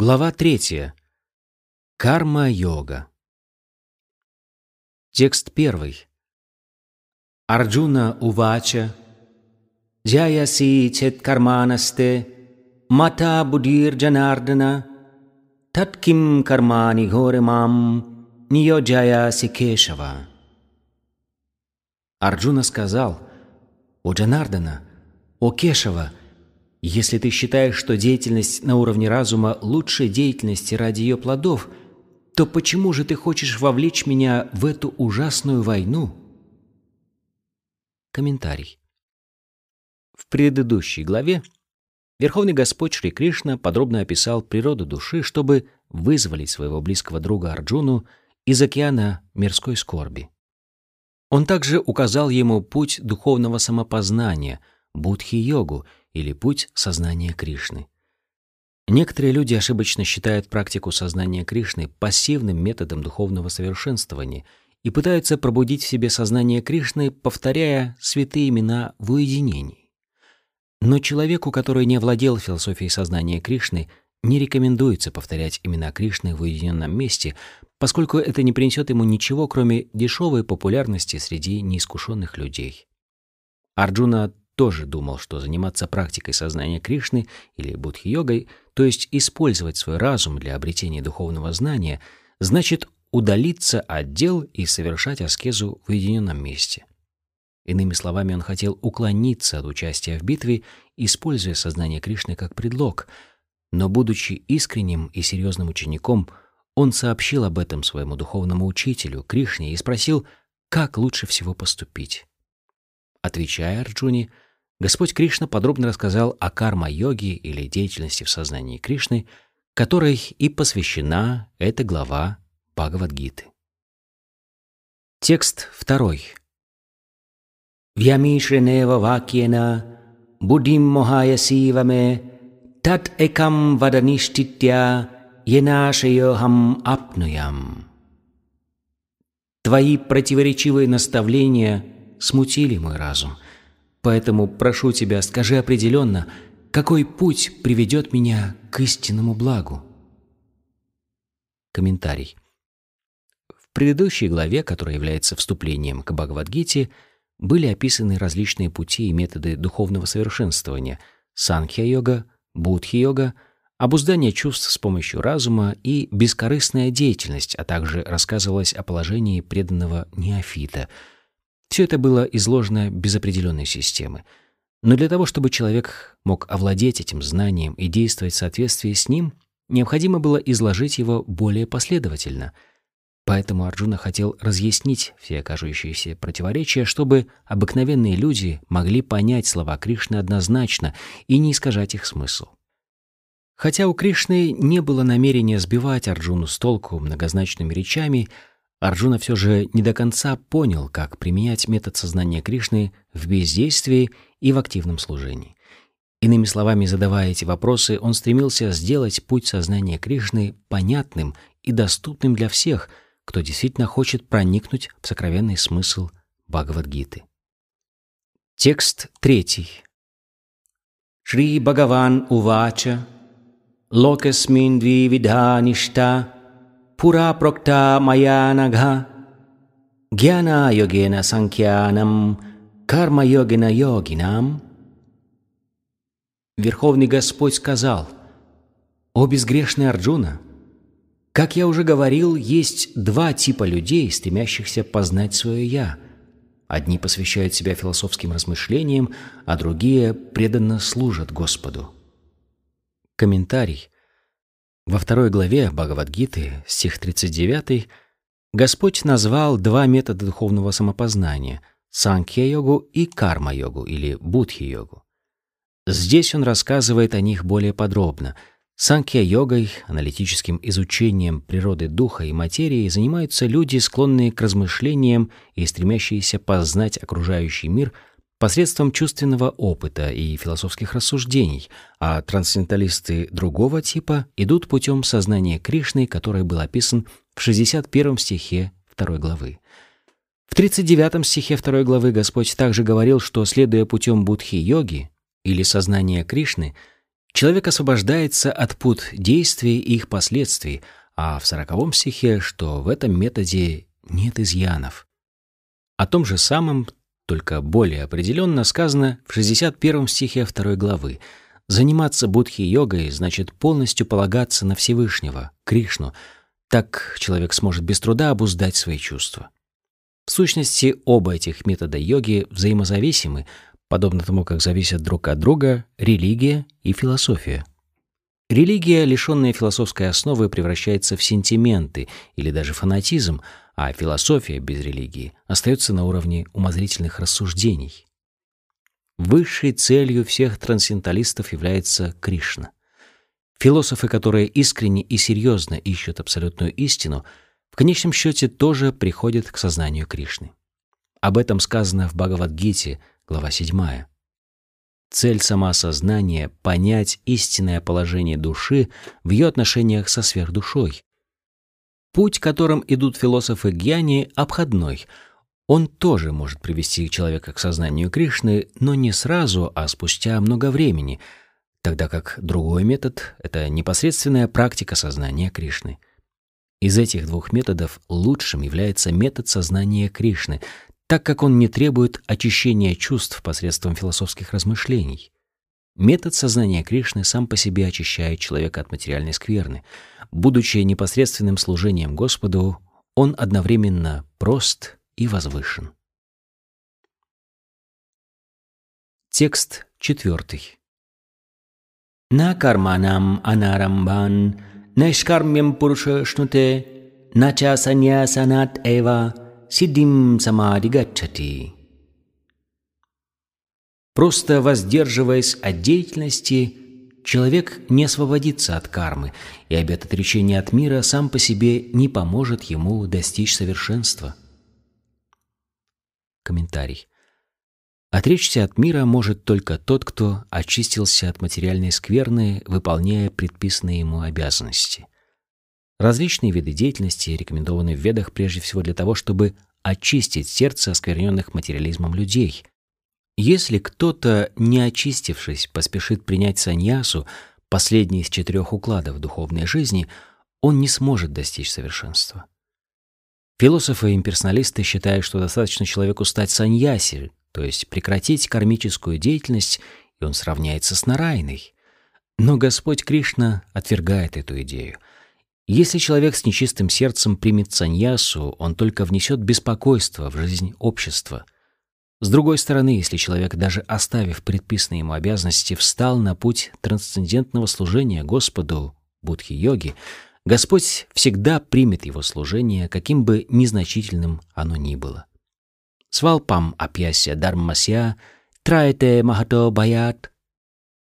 Глава третья. Карма-йога. Текст первый. Арджуна увача Джаяси чет карманасте Мата будир джанардана Татким кармани горемам Ниоджая Сикешава. Арджуна сказал, «О Джанардана, о Кешава, если ты считаешь, что деятельность на уровне разума лучше деятельности ради ее плодов, то почему же ты хочешь вовлечь меня в эту ужасную войну? Комментарий. В предыдущей главе Верховный Господь Шри Кришна подробно описал природу души, чтобы вызволить своего близкого друга Арджуну из океана мирской скорби. Он также указал ему путь духовного самопознания, будхи-йогу или путь сознания Кришны. Некоторые люди ошибочно считают практику сознания Кришны пассивным методом духовного совершенствования и пытаются пробудить в себе сознание Кришны, повторяя святые имена в уединении. Но человеку, который не владел философией сознания Кришны, не рекомендуется повторять имена Кришны в уединенном месте, поскольку это не принесет ему ничего, кроме дешевой популярности среди неискушенных людей. Арджуна тоже думал, что заниматься практикой сознания Кришны или будхи-йогой, то есть использовать свой разум для обретения духовного знания, значит удалиться от дел и совершать аскезу в уединенном месте. Иными словами, он хотел уклониться от участия в битве, используя сознание Кришны как предлог, но, будучи искренним и серьезным учеником, он сообщил об этом своему духовному учителю, Кришне, и спросил, как лучше всего поступить. Отвечая Арджуне, Господь Кришна подробно рассказал о карма-йоге или деятельности в сознании Кришны, которой и посвящена эта глава Бхагавадгиты. Текст второй. Вьямишренева вакьена будим мохаясиваме тат экам вадаништитя енашайохам апнуям. Твои противоречивые наставления смутили мой разум — Поэтому прошу тебя, скажи определенно, какой путь приведет меня к истинному благу? Комментарий. В предыдущей главе, которая является вступлением к Бхагавадгите, были описаны различные пути и методы духовного совершенствования – санхья-йога, будхи-йога, обуздание чувств с помощью разума и бескорыстная деятельность, а также рассказывалось о положении преданного неофита – все это было изложено без определенной системы. Но для того, чтобы человек мог овладеть этим знанием и действовать в соответствии с ним, необходимо было изложить его более последовательно. Поэтому Арджуна хотел разъяснить все окажущиеся противоречия, чтобы обыкновенные люди могли понять слова Кришны однозначно и не искажать их смысл. Хотя у Кришны не было намерения сбивать Арджуну с толку многозначными речами, Арджуна все же не до конца понял, как применять метод сознания Кришны в бездействии и в активном служении. Иными словами, задавая эти вопросы, он стремился сделать путь сознания Кришны понятным и доступным для всех, кто действительно хочет проникнуть в сокровенный смысл Бхагавадгиты. Текст третий. Шри Бхагаван Увача Локасмин Двивидханишта Пура мая нагха Гьяна йогена санкьянам Карма йогена йогинам Верховный Господь сказал, «О безгрешный Арджуна, как я уже говорил, есть два типа людей, стремящихся познать свое «я». Одни посвящают себя философским размышлениям, а другие преданно служат Господу. Комментарий – во второй главе Бхагавадгиты, стих 39, Господь назвал два метода духовного самопознания – санкья-йогу и карма-йогу или будхи-йогу. Здесь он рассказывает о них более подробно. Санкья-йогой, аналитическим изучением природы духа и материи занимаются люди, склонные к размышлениям и стремящиеся познать окружающий мир – посредством чувственного опыта и философских рассуждений, а трансценденталисты другого типа идут путем сознания Кришны, который был описан в 61 стихе 2 главы. В 39 стихе 2 главы Господь также говорил, что, следуя путем будхи-йоги или сознания Кришны, Человек освобождается от пут действий и их последствий, а в сороковом стихе, что в этом методе нет изъянов. О том же самом, только более определенно, сказано в 61 стихе 2 главы. Заниматься будхи-йогой значит полностью полагаться на Всевышнего, Кришну, так человек сможет без труда обуздать свои чувства. В сущности, оба этих метода йоги взаимозависимы, подобно тому, как зависят друг от друга религия и философия. Религия, лишенная философской основы, превращается в сентименты или даже фанатизм, а философия без религии остается на уровне умозрительных рассуждений. Высшей целью всех трансценденталистов является Кришна. Философы, которые искренне и серьезно ищут абсолютную истину, в конечном счете тоже приходят к сознанию Кришны. Об этом сказано в Бхагавадгите, глава 7. Цель самоосознания — понять истинное положение души в ее отношениях со сверхдушой. Путь, которым идут философы Гьяни, обходной. Он тоже может привести человека к сознанию Кришны, но не сразу, а спустя много времени, тогда как другой метод — это непосредственная практика сознания Кришны. Из этих двух методов лучшим является метод сознания Кришны, так как он не требует очищения чувств посредством философских размышлений. Метод сознания Кришны сам по себе очищает человека от материальной скверны. Будучи непосредственным служением Господу, он одновременно прост и возвышен. Текст четвертый. На карманам анарамбан, нешкармьям пуруша шнуте, нача саньясанат эва, сидим самади гачати. Просто воздерживаясь от деятельности, человек не освободится от кармы, и обет отречения от мира сам по себе не поможет ему достичь совершенства. Комментарий. Отречься от мира может только тот, кто очистился от материальной скверны, выполняя предписанные ему обязанности – Различные виды деятельности рекомендованы в Ведах прежде всего для того, чтобы очистить сердце оскверненных материализмом людей. Если кто-то, не очистившись, поспешит принять саньясу, последний из четырех укладов духовной жизни, он не сможет достичь совершенства. Философы и имперсоналисты считают, что достаточно человеку стать саньяси, то есть прекратить кармическую деятельность, и он сравняется с Нарайной. Но Господь Кришна отвергает эту идею – если человек с нечистым сердцем примет саньясу, он только внесет беспокойство в жизнь общества. С другой стороны, если человек, даже оставив предписанные ему обязанности, встал на путь трансцендентного служения Господу, будхи-йоги, Господь всегда примет его служение, каким бы незначительным оно ни было. Свалпам апьяся дармасья, траете махато баят.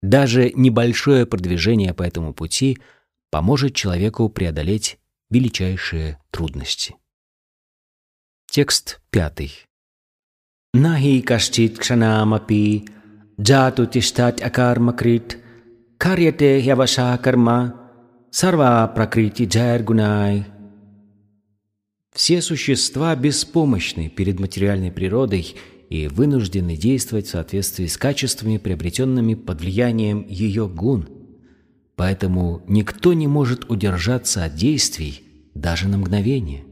Даже небольшое продвижение по этому пути — поможет человеку преодолеть величайшие трудности. Текст пятый. Нахи кашчит кшанамапи джату тиштат акармакрит карьяте яваша карма сарва пракрити джайргунай. Все существа беспомощны перед материальной природой и вынуждены действовать в соответствии с качествами, приобретенными под влиянием ее гун – Поэтому никто не может удержаться от действий даже на мгновение.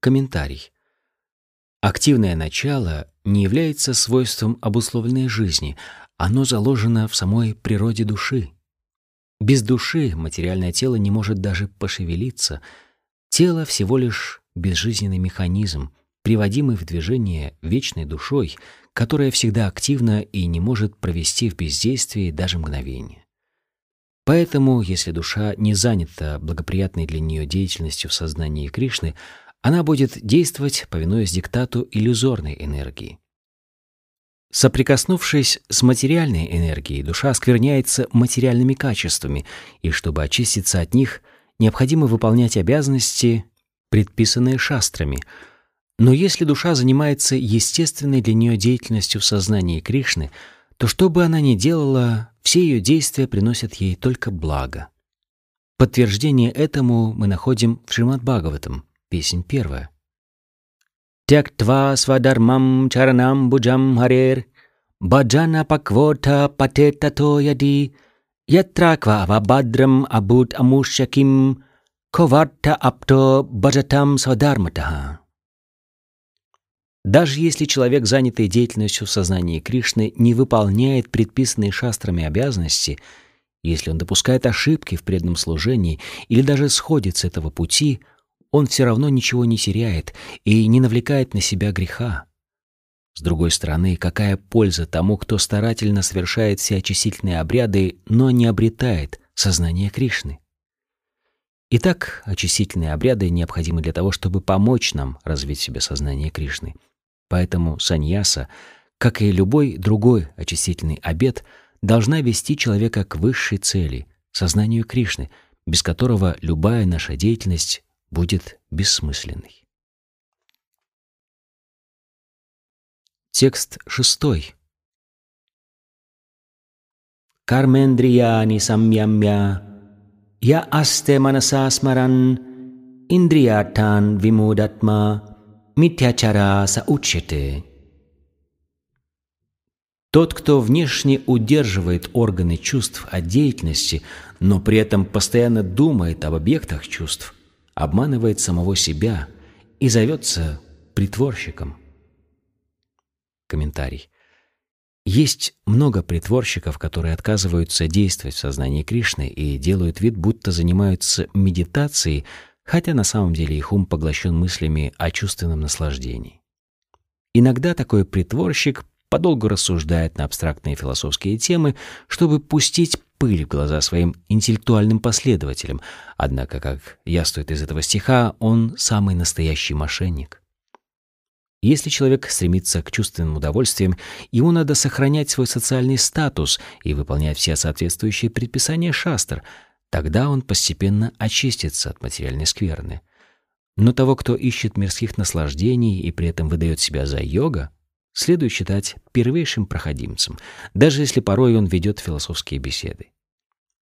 Комментарий. Активное начало не является свойством обусловленной жизни, оно заложено в самой природе души. Без души материальное тело не может даже пошевелиться. Тело всего лишь безжизненный механизм, приводимый в движение вечной душой, которая всегда активна и не может провести в бездействии даже мгновение. Поэтому, если душа не занята благоприятной для нее деятельностью в сознании Кришны, она будет действовать, повинуясь диктату иллюзорной энергии. Соприкоснувшись с материальной энергией, душа оскверняется материальными качествами, и чтобы очиститься от них, необходимо выполнять обязанности, предписанные шастрами. Но если душа занимается естественной для нее деятельностью в сознании Кришны, то что бы она ни делала, все ее действия приносят ей только благо. Подтверждение этому мы находим в Шримад Бхагаватам, песнь первая. Тяктва свадармам чаранам буджам харер, баджана паквота патетато яди, Ятраква вабадрам абут амушаким коварта апто баджатам свадарматаха. Даже если человек, занятый деятельностью в сознании Кришны, не выполняет предписанные шастрами обязанности, если он допускает ошибки в преданном служении или даже сходит с этого пути, он все равно ничего не теряет и не навлекает на себя греха. С другой стороны, какая польза тому, кто старательно совершает все очистительные обряды, но не обретает сознание Кришны? Итак, очистительные обряды необходимы для того, чтобы помочь нам развить в себе сознание Кришны — Поэтому саньяса, как и любой другой очистительный обет, должна вести человека к высшей цели — сознанию Кришны, без которого любая наша деятельность будет бессмысленной. Текст шестой. Кармендрияни самьямья я асте манаса смаран индриятан вимудатма митячара саучите. Тот, кто внешне удерживает органы чувств от деятельности, но при этом постоянно думает об объектах чувств, обманывает самого себя и зовется притворщиком. Комментарий. Есть много притворщиков, которые отказываются действовать в сознании Кришны и делают вид, будто занимаются медитацией, хотя на самом деле их ум поглощен мыслями о чувственном наслаждении. Иногда такой притворщик подолгу рассуждает на абстрактные философские темы, чтобы пустить пыль в глаза своим интеллектуальным последователям, однако, как яствует из этого стиха, он самый настоящий мошенник. Если человек стремится к чувственным удовольствиям, ему надо сохранять свой социальный статус и выполнять все соответствующие предписания шастр — Тогда он постепенно очистится от материальной скверны. Но того, кто ищет мирских наслаждений и при этом выдает себя за йога, следует считать первейшим проходимцем, даже если порой он ведет философские беседы.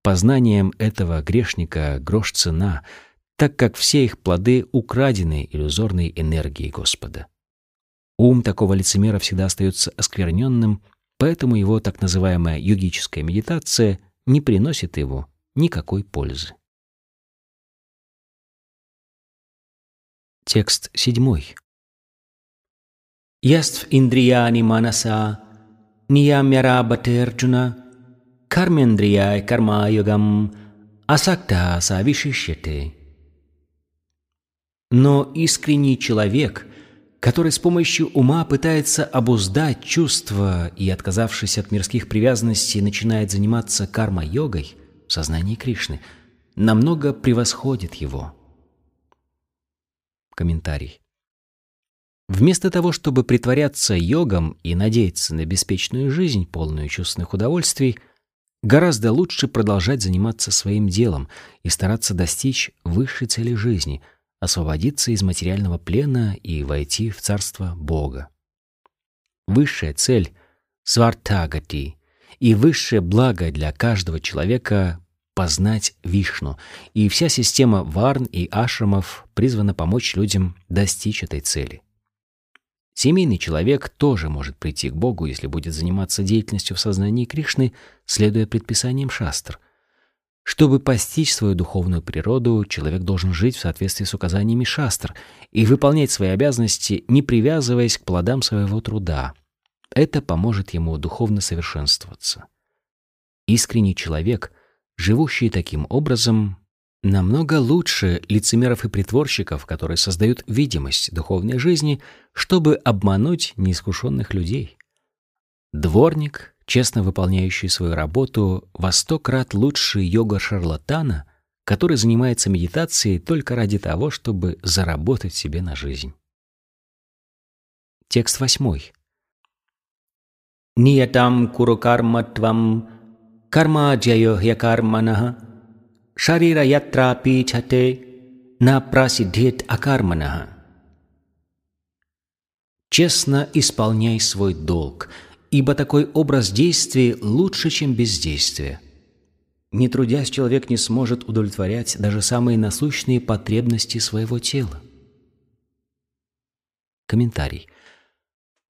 Познанием этого грешника грош цена, так как все их плоды украдены иллюзорной энергией Господа. Ум такого лицемера всегда остается оскверненным, поэтому его так называемая йогическая медитация не приносит его никакой пользы. Текст седьмой. Яств индрияни манаса ниямяра батерджуна кармендрияй карма йогам асакта савишишьяте. Но искренний человек, который с помощью ума пытается обуздать чувства и, отказавшись от мирских привязанностей, начинает заниматься карма-йогой – в сознании Кришны намного превосходит его. Комментарий. Вместо того, чтобы притворяться йогом и надеяться на беспечную жизнь, полную чувственных удовольствий, гораздо лучше продолжать заниматься своим делом и стараться достичь высшей цели жизни, освободиться из материального плена и войти в царство Бога. Высшая цель — свартагати и высшее благо для каждого человека — познать Вишну, и вся система варн и ашрамов призвана помочь людям достичь этой цели. Семейный человек тоже может прийти к Богу, если будет заниматься деятельностью в сознании Кришны, следуя предписаниям шастр. Чтобы постичь свою духовную природу, человек должен жить в соответствии с указаниями шастр и выполнять свои обязанности, не привязываясь к плодам своего труда, это поможет ему духовно совершенствоваться. Искренний человек, живущий таким образом, намного лучше лицемеров и притворщиков, которые создают видимость духовной жизни, чтобы обмануть неискушенных людей. Дворник, честно выполняющий свою работу, во сто крат лучше йога-шарлатана, который занимается медитацией только ради того, чтобы заработать себе на жизнь. Текст восьмой. नियतां कुरु कर्मत्वं कर्माजयो ह्यकर्मणः शरीरयत्रापि छते न просидит акарманах. Честно исполняй свой долг, ибо такой образ действий лучше, чем бездействие. Не трудясь, человек не сможет удовлетворять даже самые насущные потребности своего тела. Комментарий.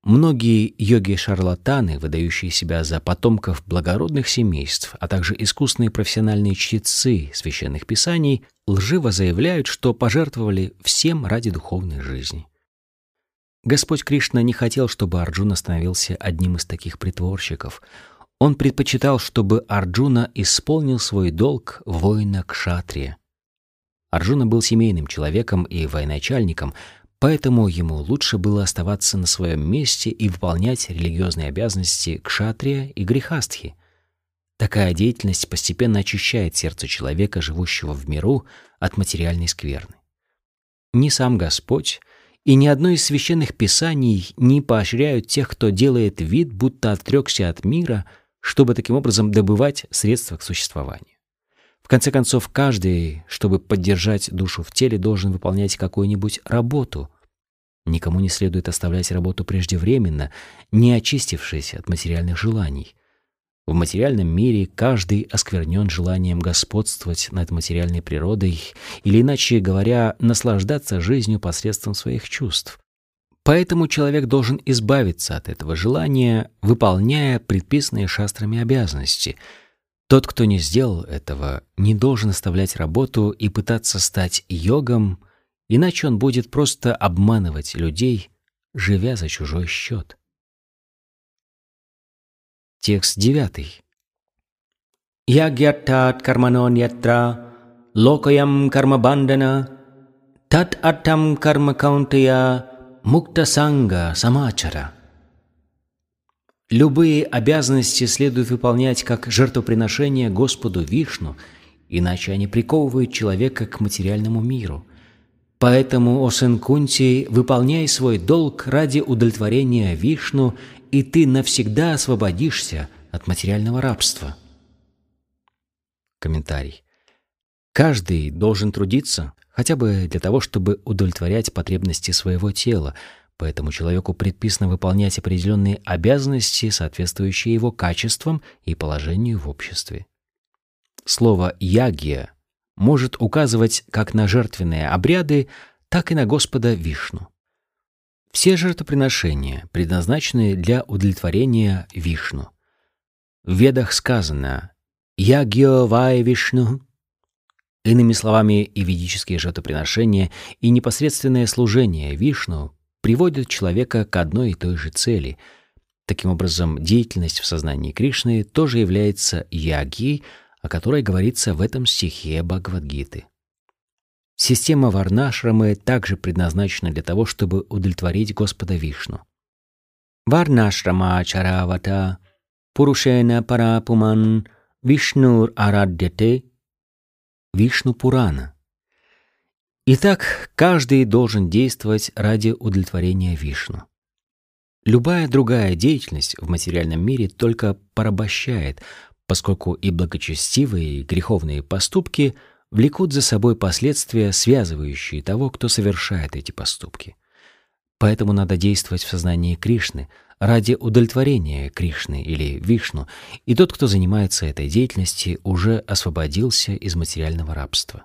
Многие йоги-шарлатаны, выдающие себя за потомков благородных семейств, а также искусные профессиональные чтецы священных писаний, лживо заявляют, что пожертвовали всем ради духовной жизни. Господь Кришна не хотел, чтобы Арджуна становился одним из таких притворщиков. Он предпочитал, чтобы Арджуна исполнил свой долг воина кшатрия. Арджуна был семейным человеком и военачальником, поэтому ему лучше было оставаться на своем месте и выполнять религиозные обязанности кшатрия и грехастхи. Такая деятельность постепенно очищает сердце человека, живущего в миру, от материальной скверны. Ни сам Господь, и ни одно из священных писаний не поощряют тех, кто делает вид, будто отрекся от мира, чтобы таким образом добывать средства к существованию. В конце концов, каждый, чтобы поддержать душу в теле, должен выполнять какую-нибудь работу. Никому не следует оставлять работу преждевременно, не очистившись от материальных желаний. В материальном мире каждый осквернен желанием господствовать над материальной природой или, иначе говоря, наслаждаться жизнью посредством своих чувств. Поэтому человек должен избавиться от этого желания, выполняя предписанные шастрами обязанности. Тот, кто не сделал этого, не должен оставлять работу и пытаться стать йогом, иначе он будет просто обманывать людей, живя за чужой счет. Текст девятый. Ягьяттат карманоньятра локаям кармабандана тат атам карма каунтая мукта санга самачара. Любые обязанности следует выполнять как жертвоприношение Господу Вишну, иначе они приковывают человека к материальному миру. Поэтому, о сын Кунти, выполняй свой долг ради удовлетворения Вишну и ты навсегда освободишься от материального рабства. Комментарий. Каждый должен трудиться хотя бы для того, чтобы удовлетворять потребности своего тела, поэтому человеку предписано выполнять определенные обязанности, соответствующие его качествам и положению в обществе. Слово «ягия» может указывать как на жертвенные обряды, так и на Господа Вишну. Все жертвоприношения предназначены для удовлетворения Вишну. В Ведах сказано «Ягьо вай Вишну». Иными словами, и ведические жертвоприношения, и непосредственное служение Вишну приводят человека к одной и той же цели. Таким образом, деятельность в сознании Кришны тоже является ягьей, о которой говорится в этом стихе Бхагавадгиты. Система Варнашрамы также предназначена для того, чтобы удовлетворить Господа Вишну. Варнашрама чаравата пурушена парапуман вишнур арадьяте Вишну Пурана. Итак, каждый должен действовать ради удовлетворения Вишну. Любая другая деятельность в материальном мире только порабощает, поскольку и благочестивые, и греховные поступки – влекут за собой последствия, связывающие того, кто совершает эти поступки. Поэтому надо действовать в сознании Кришны ради удовлетворения Кришны или Вишну, и тот, кто занимается этой деятельностью, уже освободился из материального рабства.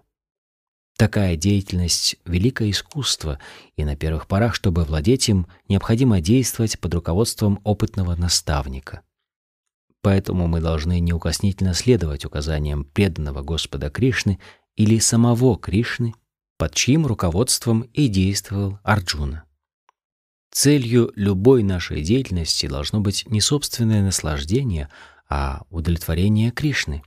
Такая деятельность — великое искусство, и на первых порах, чтобы владеть им, необходимо действовать под руководством опытного наставника — Поэтому мы должны неукоснительно следовать указаниям преданного Господа Кришны или самого Кришны, под чьим руководством и действовал Арджуна. Целью любой нашей деятельности должно быть не собственное наслаждение, а удовлетворение Кришны.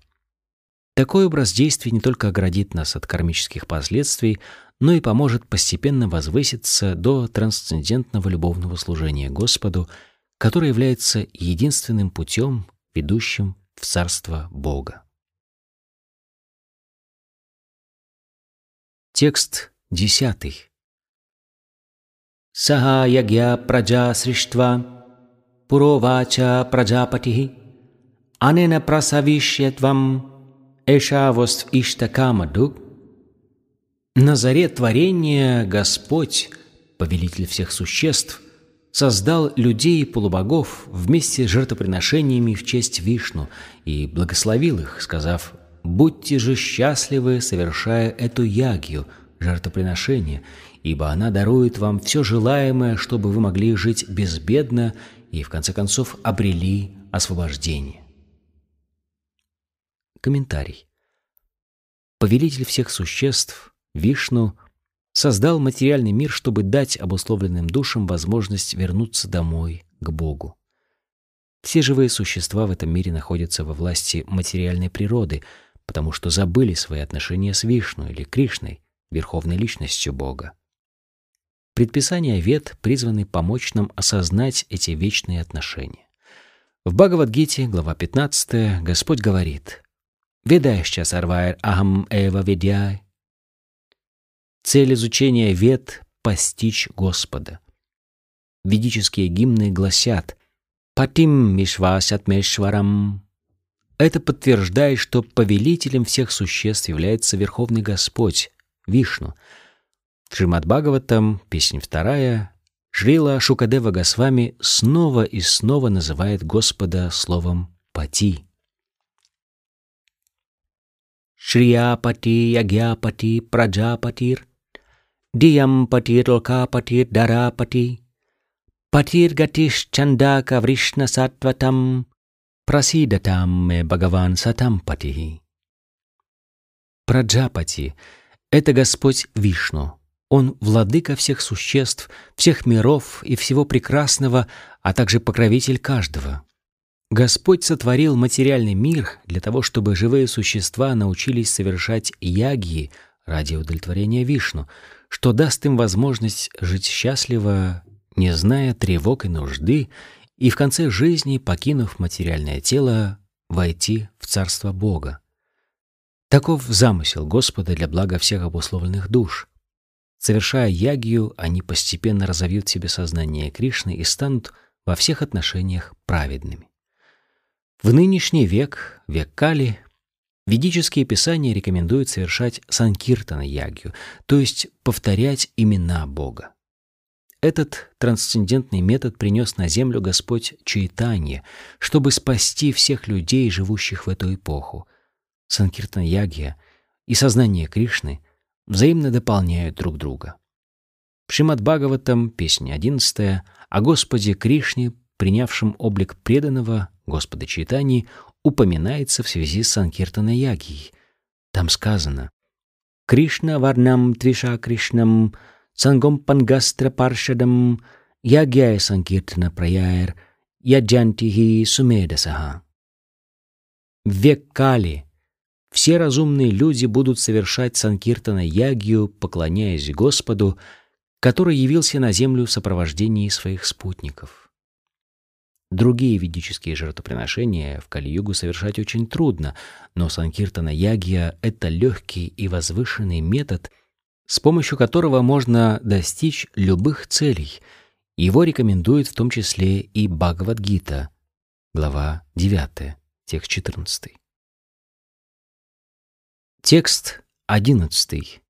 Такой образ действий не только оградит нас от кармических последствий, но и поможет постепенно возвыситься до трансцендентного любовного служения Господу, которое является единственным путем ведущим в Царство Бога. Текст десятый. Саха ягья праджа сриштва пуровача праджапати анена прасавишьятвам эшавост иштакамадук На заре творения Господь, повелитель всех существ, создал людей и полубогов вместе с жертвоприношениями в честь Вишну и благословил их, сказав «Будьте же счастливы, совершая эту ягью, жертвоприношения, ибо она дарует вам все желаемое, чтобы вы могли жить безбедно и, в конце концов, обрели освобождение. Комментарий. Повелитель всех существ, Вишну, создал материальный мир, чтобы дать обусловленным душам возможность вернуться домой, к Богу. Все живые существа в этом мире находятся во власти материальной природы, потому что забыли свои отношения с Вишну или Кришной, верховной личностью Бога. Предписания Вед призваны помочь нам осознать эти вечные отношения. В Бхагавадгите, глава 15, Господь говорит «Ведающа сарвайр ахам эва ведяй». Цель изучения Вед — постичь Господа. Ведические гимны гласят «Патим Мишвасятмешварам». Это подтверждает, что повелителем всех существ является Верховный Господь, Вишну. В Шримад Бхагаватам, песня вторая, Шрила Шукадева Госвами снова и снова называет Господа словом «пати». Шрияпати, Ягьяпати, Праджапатир, Диямпатир, Локапатир, Дарапати, Патир Гатиш Чандака Вришна Сатватам, Прасидатам Бхагаван Сатампати. Праджапати — это Господь Вишну, он владыка всех существ, всех миров и всего прекрасного, а также покровитель каждого. Господь сотворил материальный мир для того, чтобы живые существа научились совершать ягьи ради удовлетворения Вишну, что даст им возможность жить счастливо, не зная тревог и нужды, и в конце жизни, покинув материальное тело, войти в Царство Бога. Таков замысел Господа для блага всех обусловленных душ — Совершая ягию, они постепенно разовьют в себе сознание Кришны и станут во всех отношениях праведными. В нынешний век, век Кали, ведические писания рекомендуют совершать санкиртана ягию, то есть повторять имена Бога. Этот трансцендентный метод принес на землю Господь Чайтанья, чтобы спасти всех людей, живущих в эту эпоху. Санкиртан-ягия и сознание Кришны взаимно дополняют друг друга. В Шримад Бхагаватам, песня 11, о Господе Кришне, принявшем облик преданного Господа Чайтани, упоминается в связи с Санкиртана Ягией. Там сказано «Кришна варнам твиша Кришнам сангом пангастра паршадам ягьяя Санкиртана праяер яджантихи сумедасаха». В век Кали все разумные люди будут совершать санкиртана ягью, поклоняясь Господу, который явился на землю в сопровождении своих спутников. Другие ведические жертвоприношения в Кали-югу совершать очень трудно, но санкиртана ягья — это легкий и возвышенный метод, с помощью которого можно достичь любых целей. Его рекомендует в том числе и Бхагавадгита, глава 9, текст 14. Текст одиннадцатый.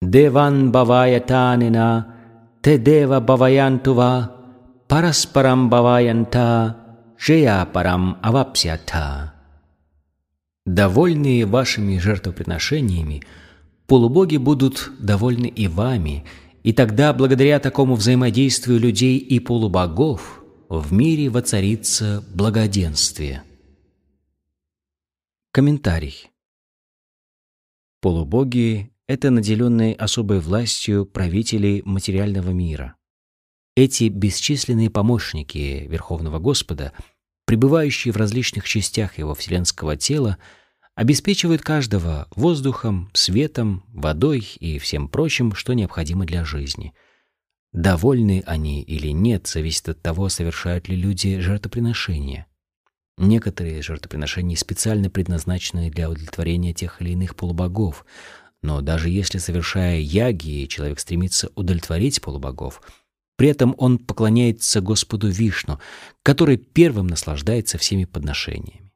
Деван баваятанина, те дева баваянтува, параспарам баваянта, жея парам авапсята. Довольные вашими жертвоприношениями, полубоги будут довольны и вами, и тогда, благодаря такому взаимодействию людей и полубогов, в мире воцарится благоденствие. Комментарий. Полубоги — это наделенные особой властью правители материального мира. Эти бесчисленные помощники Верховного Господа, пребывающие в различных частях его вселенского тела, обеспечивают каждого воздухом, светом, водой и всем прочим, что необходимо для жизни. Довольны они или нет, зависит от того, совершают ли люди жертвоприношения. Некоторые жертвоприношения специально предназначены для удовлетворения тех или иных полубогов, но даже если, совершая яги, человек стремится удовлетворить полубогов, при этом он поклоняется Господу Вишну, который первым наслаждается всеми подношениями.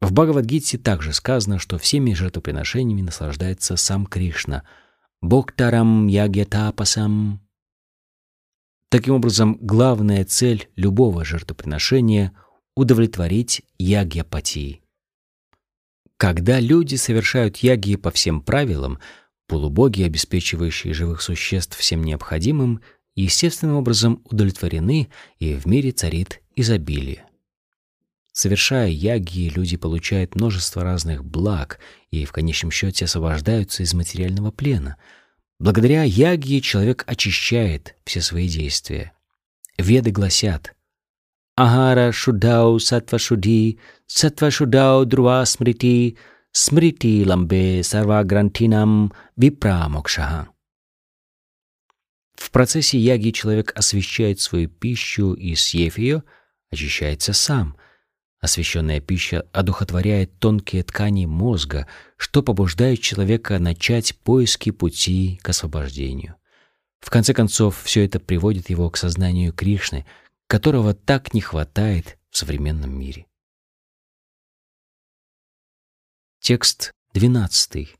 В Бхагавадгите также сказано, что всеми жертвоприношениями наслаждается сам Кришна, Боктарам Ягьятапасам. Таким образом, главная цель любого жертвоприношения — удовлетворить ягьяпатии. Когда люди совершают яги по всем правилам, полубоги, обеспечивающие живых существ всем необходимым, естественным образом удовлетворены, и в мире царит изобилие. Совершая яги, люди получают множество разных благ и в конечном счете освобождаются из материального плена. Благодаря яги человек очищает все свои действия. Веды гласят «Ахара шудау сатва шуди, сатва шудау друа смрити, смрити ламбе сарва грантинам випра мокшаха». В процессе яги человек освещает свою пищу и, съев ее, очищается сам – Освященная пища одухотворяет тонкие ткани мозга, что побуждает человека начать поиски пути к освобождению. В конце концов, все это приводит его к сознанию Кришны, которого так не хватает в современном мире. Текст 12.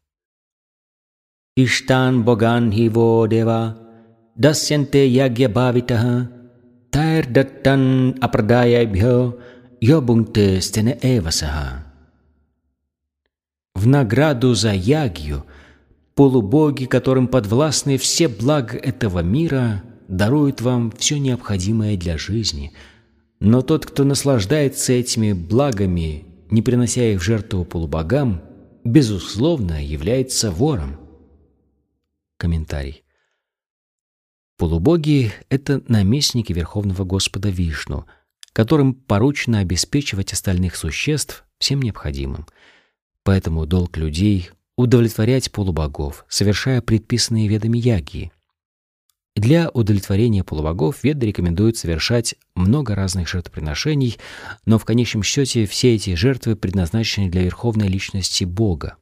Иштан боган хиво дева ягья бхавитаха тайр даттан апрадаяйбхё Йобунте стене эвасага. В награду за ягью полубоги, которым подвластны все блага этого мира, даруют вам все необходимое для жизни. Но тот, кто наслаждается этими благами, не принося их в жертву полубогам, безусловно, является вором. Комментарий. Полубоги — это наместники Верховного Господа Вишну — которым поручено обеспечивать остальных существ всем необходимым. Поэтому долг людей — удовлетворять полубогов, совершая предписанные ведами ягии. Для удовлетворения полубогов веды рекомендуют совершать много разных жертвоприношений, но в конечном счете все эти жертвы предназначены для верховной личности Бога.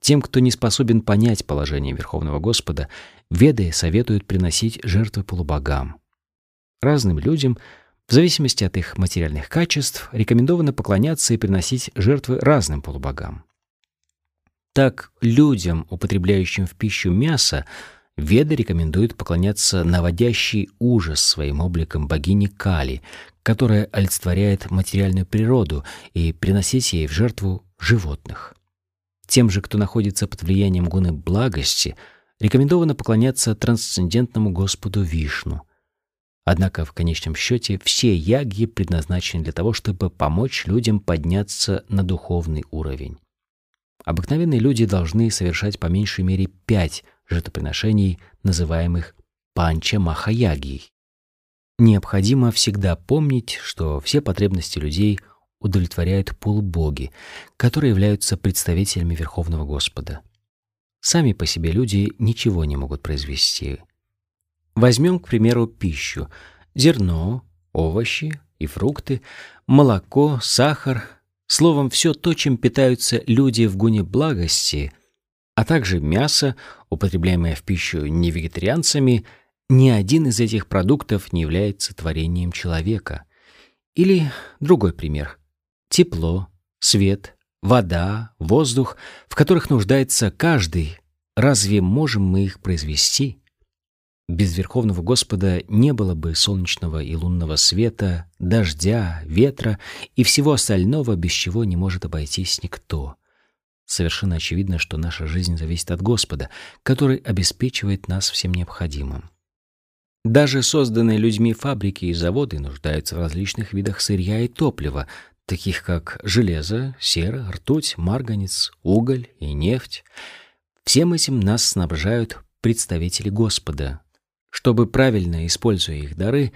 Тем, кто не способен понять положение Верховного Господа, веды советуют приносить жертвы полубогам. Разным людям — в зависимости от их материальных качеств рекомендовано поклоняться и приносить жертвы разным полубогам. Так, людям, употребляющим в пищу мясо, Веды рекомендуют поклоняться наводящей ужас своим обликом богине Кали, которая олицетворяет материальную природу, и приносить ей в жертву животных. Тем же, кто находится под влиянием гуны благости, рекомендовано поклоняться трансцендентному Господу Вишну, Однако в конечном счете все яги предназначены для того, чтобы помочь людям подняться на духовный уровень. Обыкновенные люди должны совершать по меньшей мере пять жертвоприношений, называемых панча-махаягией. Необходимо всегда помнить, что все потребности людей удовлетворяют полубоги, которые являются представителями Верховного Господа. Сами по себе люди ничего не могут произвести, Возьмем, к примеру, пищу. Зерно, овощи и фрукты, молоко, сахар. Словом, все то, чем питаются люди в гуне благости, а также мясо, употребляемое в пищу невегетарианцами, ни один из этих продуктов не является творением человека. Или другой пример. Тепло, свет, вода, воздух, в которых нуждается каждый. Разве можем мы их произвести? Без Верховного Господа не было бы солнечного и лунного света, дождя, ветра и всего остального, без чего не может обойтись никто. Совершенно очевидно, что наша жизнь зависит от Господа, который обеспечивает нас всем необходимым. Даже созданные людьми фабрики и заводы нуждаются в различных видах сырья и топлива, таких как железо, сера, ртуть, марганец, уголь и нефть. Всем этим нас снабжают представители Господа, чтобы, правильно используя их дары,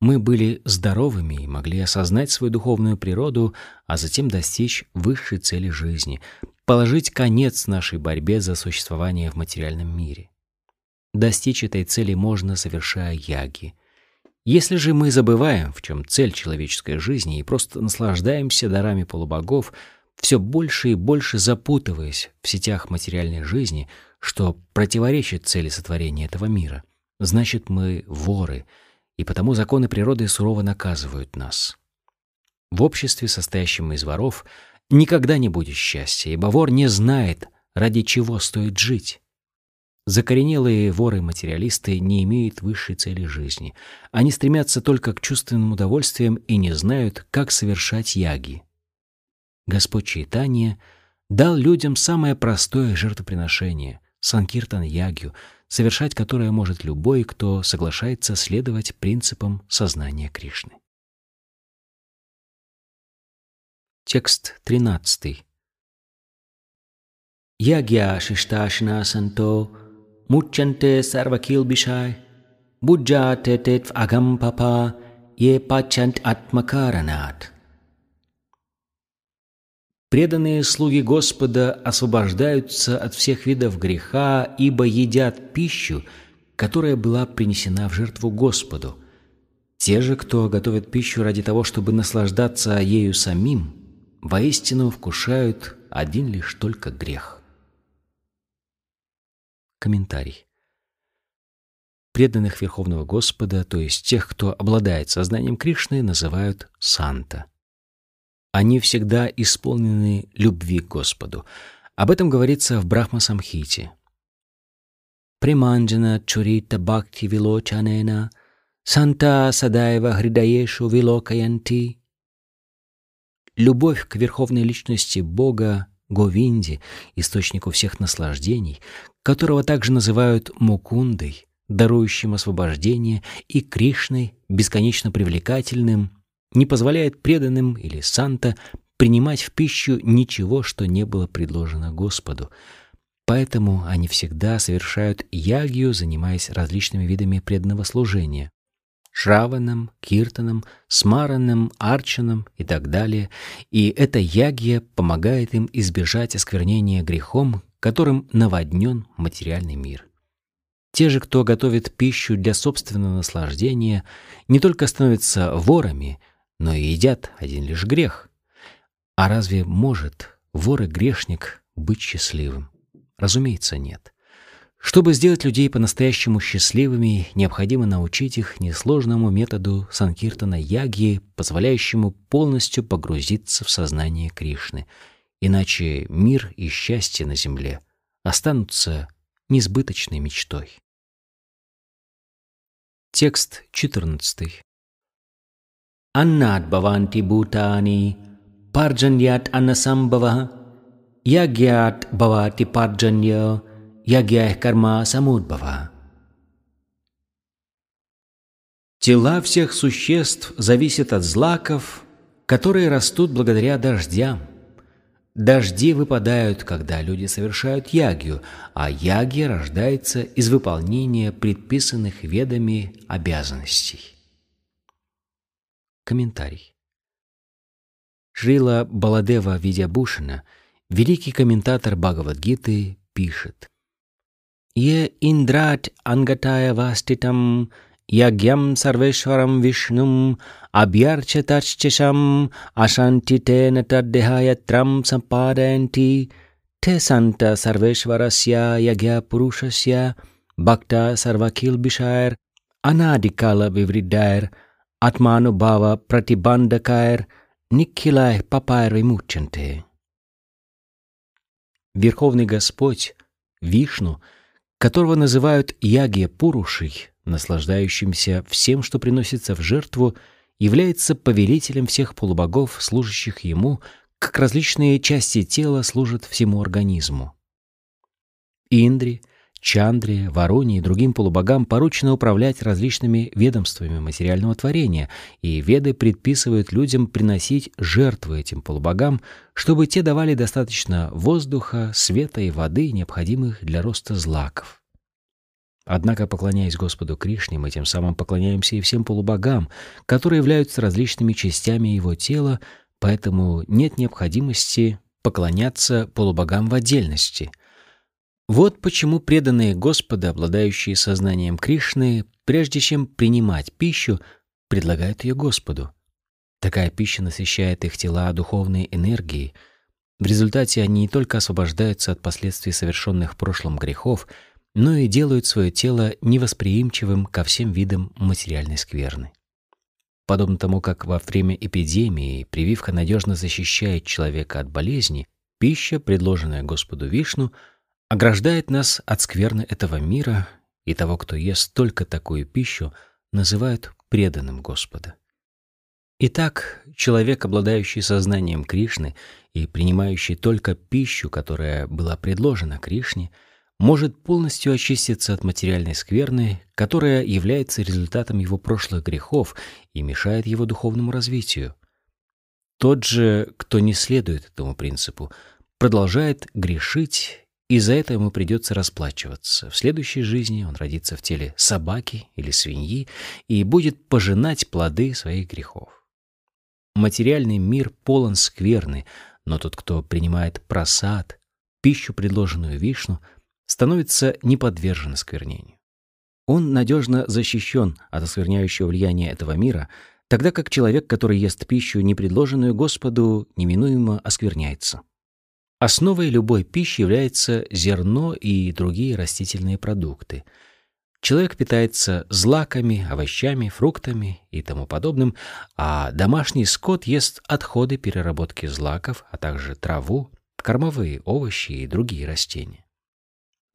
мы были здоровыми и могли осознать свою духовную природу, а затем достичь высшей цели жизни, положить конец нашей борьбе за существование в материальном мире. Достичь этой цели можно, совершая яги. Если же мы забываем, в чем цель человеческой жизни, и просто наслаждаемся дарами полубогов, все больше и больше запутываясь в сетях материальной жизни, что противоречит цели сотворения этого мира — значит, мы воры, и потому законы природы сурово наказывают нас. В обществе, состоящем из воров, никогда не будет счастья, ибо вор не знает, ради чего стоит жить. Закоренелые воры-материалисты не имеют высшей цели жизни. Они стремятся только к чувственным удовольствиям и не знают, как совершать яги. Господь Чайтанья дал людям самое простое жертвоприношение — санкиртан ягью, совершать которое может любой, кто соглашается следовать принципам сознания Кришны. Текст 13. Ягья шишташна санто муччанте сарвакилбишай буджате тетв агам папа е пачант атмакаранат. Преданные слуги Господа освобождаются от всех видов греха, ибо едят пищу, которая была принесена в жертву Господу. Те же, кто готовит пищу ради того, чтобы наслаждаться ею самим, воистину вкушают один лишь только грех. Комментарий. Преданных Верховного Господа, то есть тех, кто обладает сознанием Кришны, называют санта – они всегда исполнены любви к Господу. Об этом говорится в Брахма-самхите. Приманджана чурита бхакти вилочанена санта садаева хридаешу вилокаянти. Любовь к верховной личности Бога, Говинди, источнику всех наслаждений, которого также называют Мукундой, дарующим освобождение, и Кришной, бесконечно привлекательным, не позволяет преданным или санта принимать в пищу ничего, что не было предложено Господу. Поэтому они всегда совершают ягью, занимаясь различными видами преданного служения. Шраваном, Киртаном, Смараном, Арчаном и так далее. И эта ягья помогает им избежать осквернения грехом, которым наводнен материальный мир. Те же, кто готовит пищу для собственного наслаждения, не только становятся ворами – но и едят один лишь грех. А разве может вор и грешник быть счастливым? Разумеется, нет. Чтобы сделать людей по-настоящему счастливыми, необходимо научить их несложному методу Санкиртана Ягьи, позволяющему полностью погрузиться в сознание Кришны иначе мир и счастье на земле останутся несбыточной мечтой. Текст 14. Аннат баванти бутани, парджаньят аннасамбава, ягьят бавати парджанья, ягьях карма самудбава. Тела всех существ зависят от злаков, которые растут благодаря дождям. Дожди выпадают, когда люди совершают ягью, а ягья рождается из выполнения предписанных ведами обязанностей. Комментарий. Шрила Баладева Видябушина, великий комментатор Бхагавадгиты, пишет. «Е индрат ангатая ваститам ягьям сарвешварам вишнум абьярчатаччашам ашантитена таддехаятрам сампадаянти те санта сарвешварасya ягья пурушасya бхакта сарвакилбишайр анадикала вивридайр – Атманубава пратибандакайр никхилай папайр вимуччанте. Верховный Господь, Вишну, которого называют Ягия Пурушей, наслаждающимся всем, что приносится в жертву, является повелителем всех полубогов, служащих ему, как различные части тела служат всему организму. Индри — Чандре, Вороне и другим полубогам поручено управлять различными ведомствами материального творения, и веды предписывают людям приносить жертвы этим полубогам, чтобы те давали достаточно воздуха, света и воды, необходимых для роста злаков. Однако, поклоняясь Господу Кришне, мы тем самым поклоняемся и всем полубогам, которые являются различными частями его тела, поэтому нет необходимости поклоняться полубогам в отдельности — вот почему преданные Господа, обладающие сознанием Кришны, прежде чем принимать пищу, предлагают ее Господу. Такая пища насыщает их тела духовной энергией. В результате они не только освобождаются от последствий совершенных в прошлом грехов, но и делают свое тело невосприимчивым ко всем видам материальной скверны. Подобно тому, как во время эпидемии прививка надежно защищает человека от болезни, пища, предложенная Господу Вишну, — ограждает нас от скверны этого мира, и того, кто ест только такую пищу, называют преданным Господа. Итак, человек, обладающий сознанием Кришны и принимающий только пищу, которая была предложена Кришне, может полностью очиститься от материальной скверны, которая является результатом его прошлых грехов и мешает его духовному развитию. Тот же, кто не следует этому принципу, продолжает грешить, и за это ему придется расплачиваться. В следующей жизни он родится в теле собаки или свиньи и будет пожинать плоды своих грехов. Материальный мир полон скверны, но тот, кто принимает просад, пищу, предложенную Вишну, становится не подвержен осквернению. Он надежно защищен от оскверняющего влияния этого мира, тогда как человек, который ест пищу, не предложенную Господу, неминуемо оскверняется. Основой любой пищи является зерно и другие растительные продукты – Человек питается злаками, овощами, фруктами и тому подобным, а домашний скот ест отходы переработки злаков, а также траву, кормовые овощи и другие растения.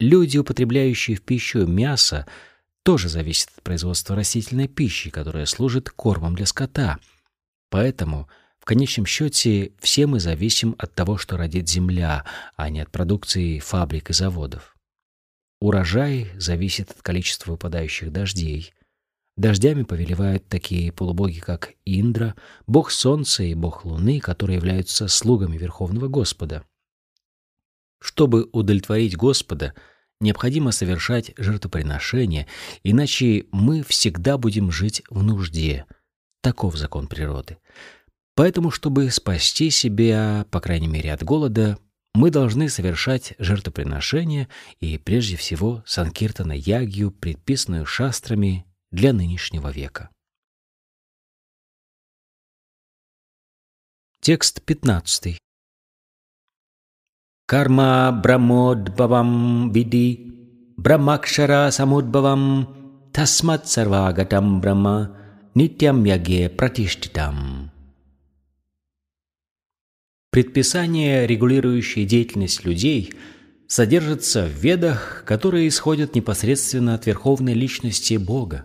Люди, употребляющие в пищу мясо, тоже зависят от производства растительной пищи, которая служит кормом для скота. Поэтому, в конечном счете, все мы зависим от того, что родит земля, а не от продукции фабрик и заводов. Урожай зависит от количества выпадающих дождей. Дождями повелевают такие полубоги, как Индра, бог солнца и бог луны, которые являются слугами Верховного Господа. Чтобы удовлетворить Господа, необходимо совершать жертвоприношения, иначе мы всегда будем жить в нужде. Таков закон природы. Поэтому, чтобы спасти себя, по крайней мере, от голода, мы должны совершать жертвоприношения и, прежде всего, санкиртана ягью, предписанную шастрами для нынешнего века. Текст 15. Карма брамодбавам види, брамакшара самудбавам, тасмат сарвагатам брама, нитям яге пратиштитам. Предписания, регулирующие деятельность людей, содержатся в ведах, которые исходят непосредственно от верховной личности Бога.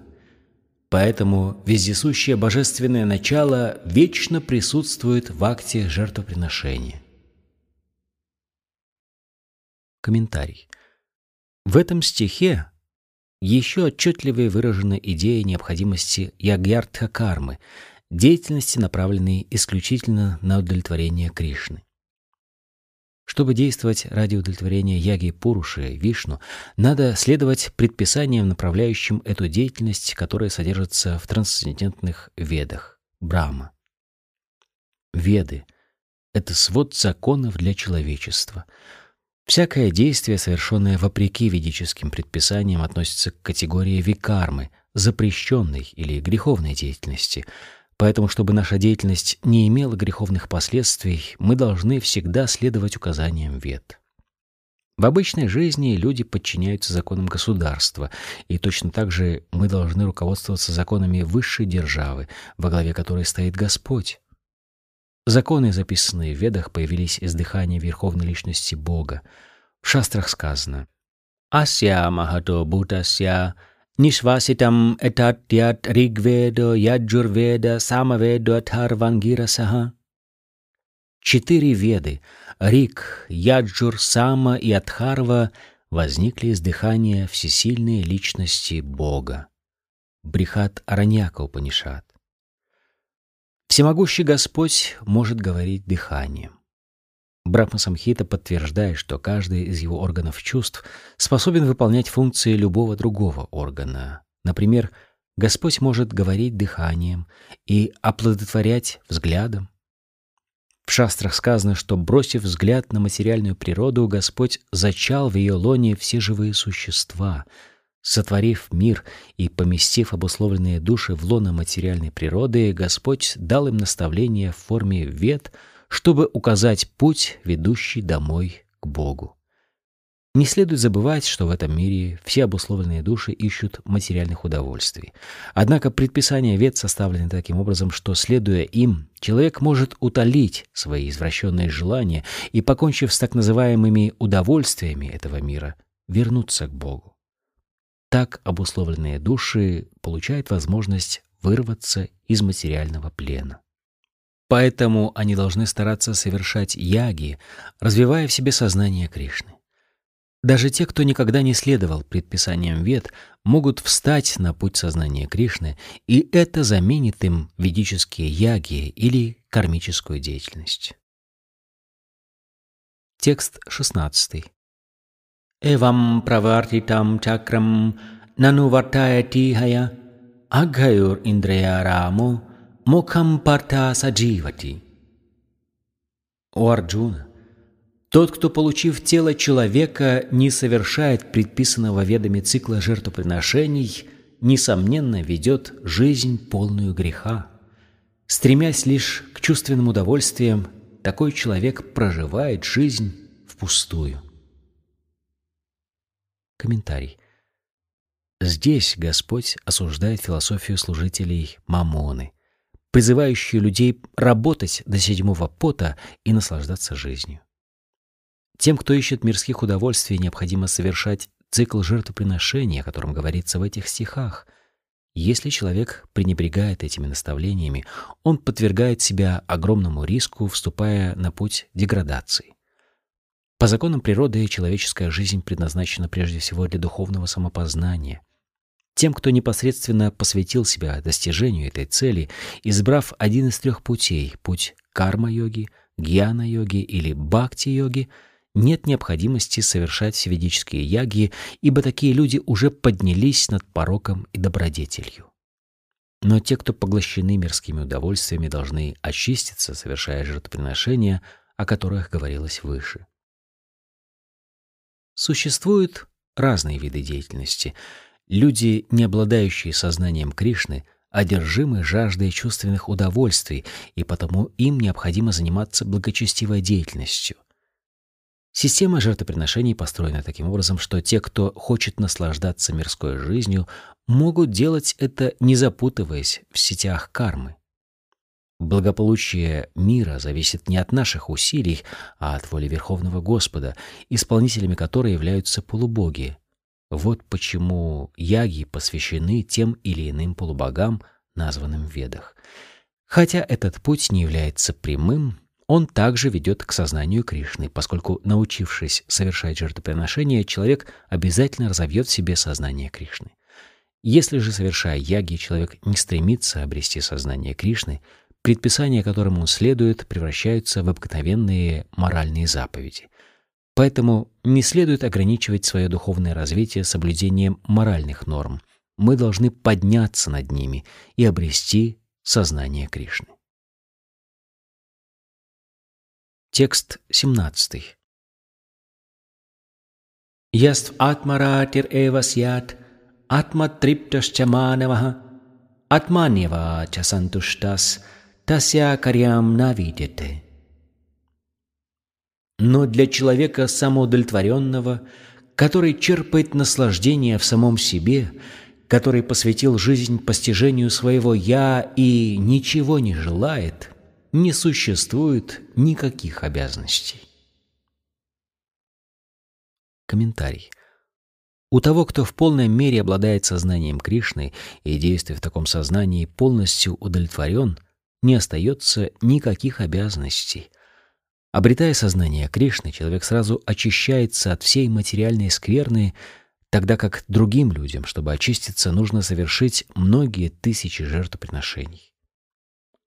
Поэтому вездесущее божественное начало вечно присутствует в акте жертвоприношения. Комментарий. В этом стихе еще отчетливее выражена идея необходимости ягьяртха кармы – деятельности, направленные исключительно на удовлетворение Кришны. Чтобы действовать ради удовлетворения Яги Пуруши, Вишну, надо следовать предписаниям, направляющим эту деятельность, которая содержится в трансцендентных ведах, Брахма. Веды — это свод законов для человечества. Всякое действие, совершенное вопреки ведическим предписаниям, относится к категории викармы, запрещенной или греховной деятельности — Поэтому, чтобы наша деятельность не имела греховных последствий, мы должны всегда следовать указаниям вет. В обычной жизни люди подчиняются законам государства, и точно так же мы должны руководствоваться законами высшей державы, во главе которой стоит Господь. Законы, записанные в Ведах, появились из дыхания Верховной Личности Бога. В шастрах сказано «Ася махато бутася Nishvasitam etatyat Rigvedo, Яджурведа, Самаведа, Атхарвангирасаха. Четыре веды — Риг, Яджур, Сама и Адхарва — возникли из дыхания всесильной личности Бога. Брихат Араньяка Упанишат. Всемогущий Господь может говорить дыханием. Брахма-самхита подтверждает, что каждый из его органов чувств способен выполнять функции любого другого органа. Например, Господь может говорить дыханием и оплодотворять взглядом. В шастрах сказано, что, бросив взгляд на материальную природу, Господь зачал в ее лоне все живые существа. Сотворив мир и поместив обусловленные души в лоно материальной природы, Господь дал им наставление в форме вет — чтобы указать путь, ведущий домой к Богу. Не следует забывать, что в этом мире все обусловленные души ищут материальных удовольствий. Однако предписания вет составлены таким образом, что, следуя им, человек может утолить свои извращенные желания и, покончив с так называемыми удовольствиями этого мира, вернуться к Богу. Так обусловленные души получают возможность вырваться из материального плена. Поэтому они должны стараться совершать яги, развивая в себе сознание Кришны. Даже те, кто никогда не следовал предписаниям вед, могут встать на путь сознания Кришны, и это заменит им ведические яги или кармическую деятельность. Текст 16. Эвам правартитам чакрам нану вартаяти хая агхаюр индреяраму мукхам парта садживати. Арджуна тот, кто, получив тело человека, не совершает предписанного ведами цикла жертвоприношений, несомненно ведет жизнь полную греха. Стремясь лишь к чувственным удовольствиям, такой человек проживает жизнь впустую. Комментарий. Здесь Господь осуждает философию служителей Мамоны, призывающую людей работать до седьмого пота и наслаждаться жизнью. Тем, кто ищет мирских удовольствий, необходимо совершать цикл жертвоприношения, о котором говорится в этих стихах. Если человек пренебрегает этими наставлениями, он подвергает себя огромному риску, вступая на путь деградации. По законам природы человеческая жизнь предназначена прежде всего для духовного самопознания. Тем, кто непосредственно посвятил себя достижению этой цели, избрав один из трех путей — путь карма-йоги, гьяна-йоги или бхакти-йоги — нет необходимости совершать ведические яги, ибо такие люди уже поднялись над пороком и добродетелью. Но те, кто поглощены мирскими удовольствиями, должны очиститься, совершая жертвоприношения, о которых говорилось выше. Существуют разные виды деятельности. Люди, не обладающие сознанием Кришны, одержимы жаждой чувственных удовольствий, и потому им необходимо заниматься благочестивой деятельностью. Система жертвоприношений построена таким образом, что те, кто хочет наслаждаться мирской жизнью, могут делать это, не запутываясь в сетях кармы. Благополучие мира зависит не от наших усилий, а от воли Верховного Господа, исполнителями которой являются полубоги. Вот почему яги посвящены тем или иным полубогам, названным в Ведах. Хотя этот путь не является прямым, он также ведет к сознанию Кришны, поскольку, научившись совершать жертвоприношения, человек обязательно разовьет в себе сознание Кришны. Если же, совершая яги, человек не стремится обрести сознание Кришны, предписания, которым он следует, превращаются в обыкновенные моральные заповеди. Поэтому не следует ограничивать свое духовное развитие соблюдением моральных норм. Мы должны подняться над ними и обрести сознание Кришны. Текст 17. Яств атмаратир эва сят, атматрипташча манаваха, атманьява ча сантуштас, тася карьям навидите. Но для человека самоудовлетворенного, который черпает наслаждение в самом себе, который посвятил жизнь постижению своего «я» и ничего не желает – не существует никаких обязанностей. Комментарий. У того, кто в полной мере обладает сознанием Кришны и, действуя в таком сознании, полностью удовлетворен, не остается никаких обязанностей. Обретая сознание Кришны, человек сразу очищается от всей материальной скверны, тогда как другим людям, чтобы очиститься, нужно совершить многие тысячи жертвоприношений.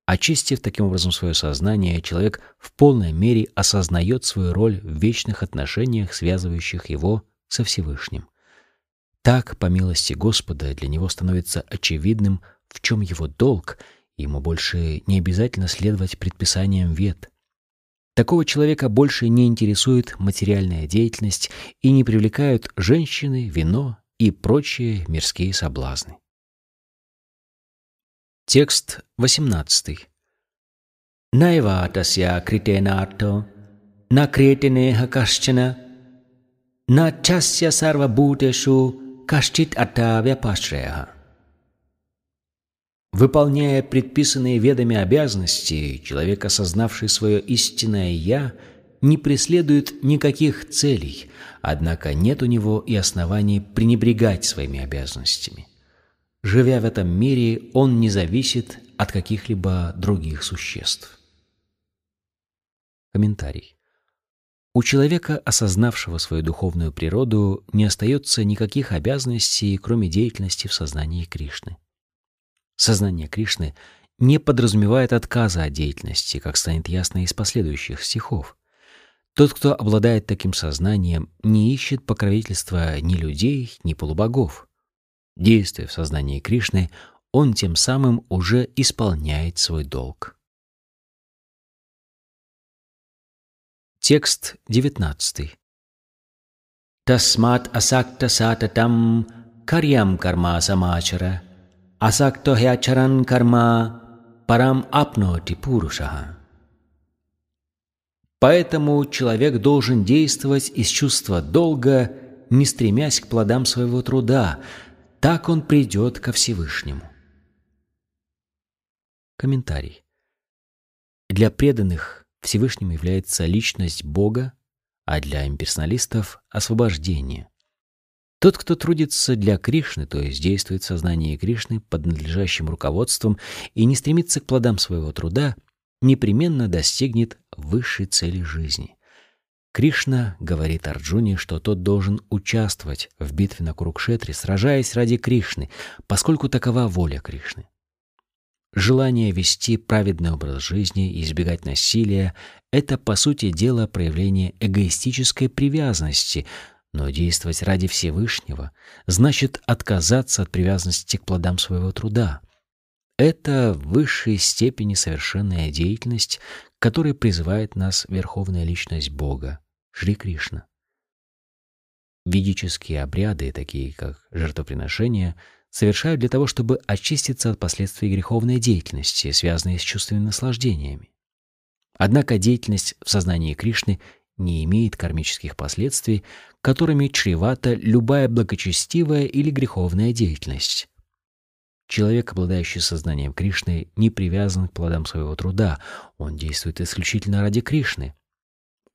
Очистив таким образом свое сознание, человек в полной мере осознает свою роль в вечных отношениях, связывающих его со Всевышним. Так, по милости Господа, для него становится очевидным, в чем его долг, ему больше не обязательно следовать предписаниям вет. Такого человека больше не интересует материальная деятельность и не привлекают женщины, вино и прочие мирские соблазны. Текст 18. Найва тасья критенарто, на кретенеха кашчана, на часья сарвабутешу кашчит атавя пашреха. Выполняя предписанные ведами обязанности, человек, осознавший свое истинное «я», не преследует никаких целей, однако нет у него и оснований пренебрегать своими обязанностями. Живя в этом мире, он не зависит от каких-либо других существ. Комментарий. У человека, осознавшего свою духовную природу, не остается никаких обязанностей, кроме деятельности в сознании Кришны. Сознание Кришны не подразумевает отказа от деятельности, как станет ясно из последующих стихов. Тот, кто обладает таким сознанием, не ищет покровительства ни людей, ни полубогов. Действуя в сознании Кришны, он тем самым уже исполняет свой долг. Текст 19. Тасмат асакта сататам карьям карма самачара асакто хячаран карма парам апноти пурушаха. Поэтому человек должен действовать из чувства долга, не стремясь к плодам своего труда, так он придет ко Всевышнему. Комментарий. Для преданных Всевышним является личность Бога, а для имперсоналистов — освобождение. Тот, кто трудится для Кришны, то есть действует в сознании Кришны под надлежащим руководством и не стремится к плодам своего труда, непременно достигнет высшей цели жизни. Кришна говорит Арджуне, что тот должен участвовать в битве на Курукшетре, сражаясь ради Кришны, поскольку такова воля Кришны. Желание вести праведный образ жизни и избегать насилия — это, по сути дела, проявление эгоистической привязанности, но действовать ради Всевышнего значит отказаться от привязанности к плодам своего труда. Это в высшей степени совершенная деятельность, к которой призывает нас Верховная Личность Бога, Шри Кришна. Ведические обряды, такие как жертвоприношение — совершают для того, чтобы очиститься от последствий греховной деятельности, связанной с чувственными наслаждениями. Однако деятельность в сознании Кришны не имеет кармических последствий, которыми чревата любая благочестивая или греховная деятельность. Человек, обладающий сознанием Кришны, не привязан к плодам своего труда, он действует исключительно ради Кришны.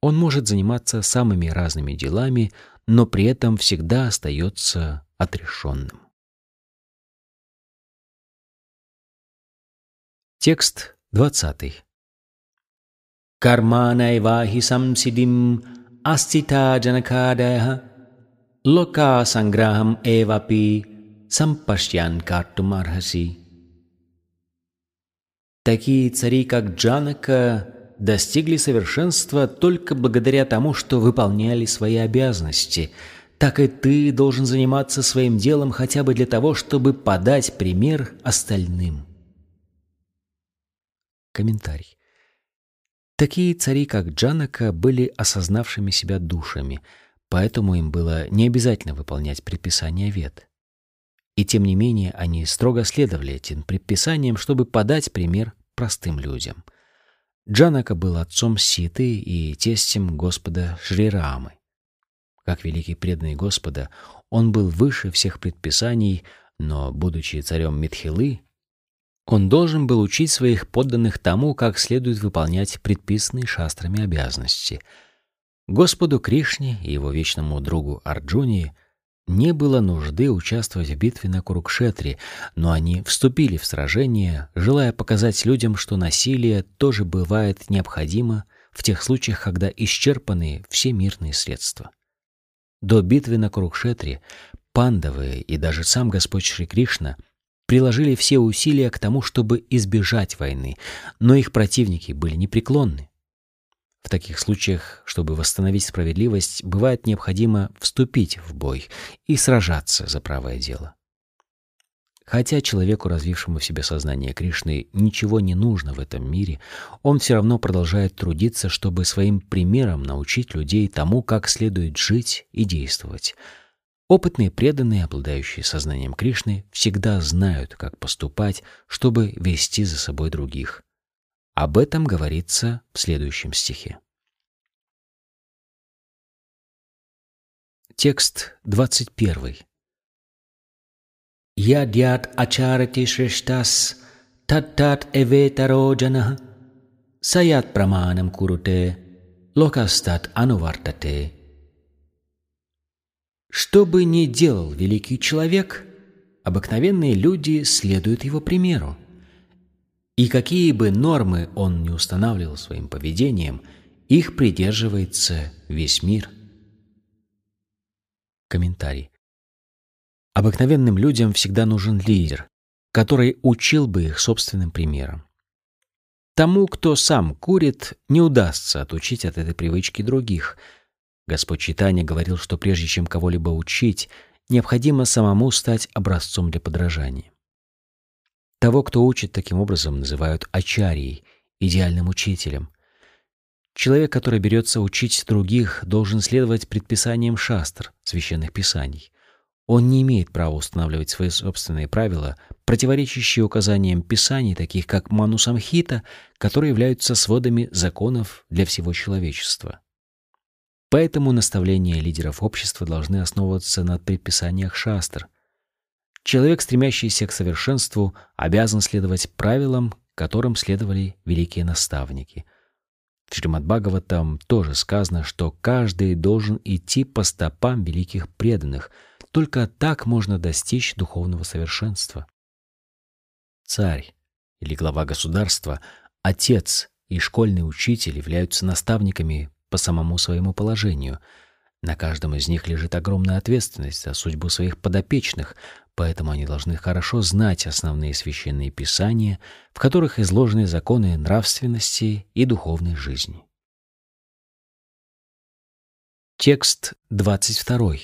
Он может заниматься самыми разными делами, но при этом всегда остается отрешенным. Текст 20. Самсидим астита джанакадая лока санграхам эвапи сампашьян картумархаси. Такие цари, как Джанака, достигли совершенства только благодаря тому, что выполняли свои обязанности. Так и ты должен заниматься своим делом хотя бы для того, чтобы подать пример остальным. Комментарий. Такие цари, как Джанака, были осознавшими себя душами, поэтому им было не обязательно выполнять предписания вет. И тем не менее они строго следовали этим предписаниям, чтобы подать пример простым людям. Джанака был отцом Ситы и тестем Господа Шрирамы. Как великий преданный Господа, он был выше всех предписаний, но, будучи царем Митхилы, он должен был учить своих подданных тому, как следует выполнять предписанные шастрами обязанности. Господу Кришне и его вечному другу Арджуне не было нужды участвовать в битве на Курукшетре, но они вступили в сражение, желая показать людям, что насилие тоже бывает необходимо в тех случаях, когда исчерпаны все мирные средства. До битвы на Курукшетре пандавы и даже сам Господь Шри Кришна — приложили все усилия к тому, чтобы избежать войны, но их противники были непреклонны. В таких случаях, чтобы восстановить справедливость, бывает необходимо вступить в бой и сражаться за правое дело. Хотя человеку, развившему в себе сознание Кришны, ничего не нужно в этом мире, он все равно продолжает трудиться, чтобы своим примером научить людей тому, как следует жить и действовать — Опытные преданные, обладающие сознанием Кришны, всегда знают, как поступать, чтобы вести за собой других. Об этом говорится в следующем стихе. Текст 21. Ядьят ачарати шрештас таттат эветаро джанах саят праманам куруте локастат анувартате что бы ни делал великий человек, обыкновенные люди следуют его примеру. И какие бы нормы он не устанавливал своим поведением, их придерживается весь мир. Комментарий. Обыкновенным людям всегда нужен лидер, который учил бы их собственным примером. Тому, кто сам курит, не удастся отучить от этой привычки других. Господь Читания говорил, что прежде чем кого-либо учить, необходимо самому стать образцом для подражания. Того, кто учит таким образом, называют ачарией, идеальным учителем. Человек, который берется учить других, должен следовать предписаниям шастр, священных писаний. Он не имеет права устанавливать свои собственные правила, противоречащие указаниям писаний, таких как Манусамхита, которые являются сводами законов для всего человечества. Поэтому наставления лидеров общества должны основываться на предписаниях шастр. Человек, стремящийся к совершенству, обязан следовать правилам, которым следовали великие наставники. В Шримад Бхагаватам тоже сказано, что каждый должен идти по стопам великих преданных. Только так можно достичь духовного совершенства. Царь или глава государства, отец и школьный учитель являются наставниками по самому своему положению. На каждом из них лежит огромная ответственность за судьбу своих подопечных, поэтому они должны хорошо знать основные священные писания, в которых изложены законы нравственности и духовной жизни. Текст 22.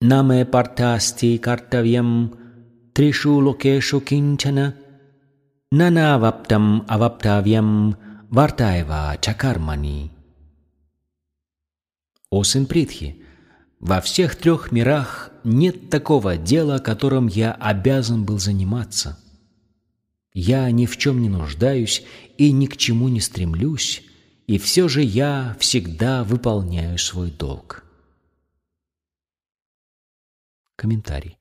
Наме партасти картавьям тришу локешу кинчана нанаваптам аваптавьям вартаева чакармани. О сын Притхи, во всех трех мирах нет такого дела, которым я обязан был заниматься. Я ни в чем не нуждаюсь и ни к чему не стремлюсь, и все же я всегда выполняю свой долг. Комментарий.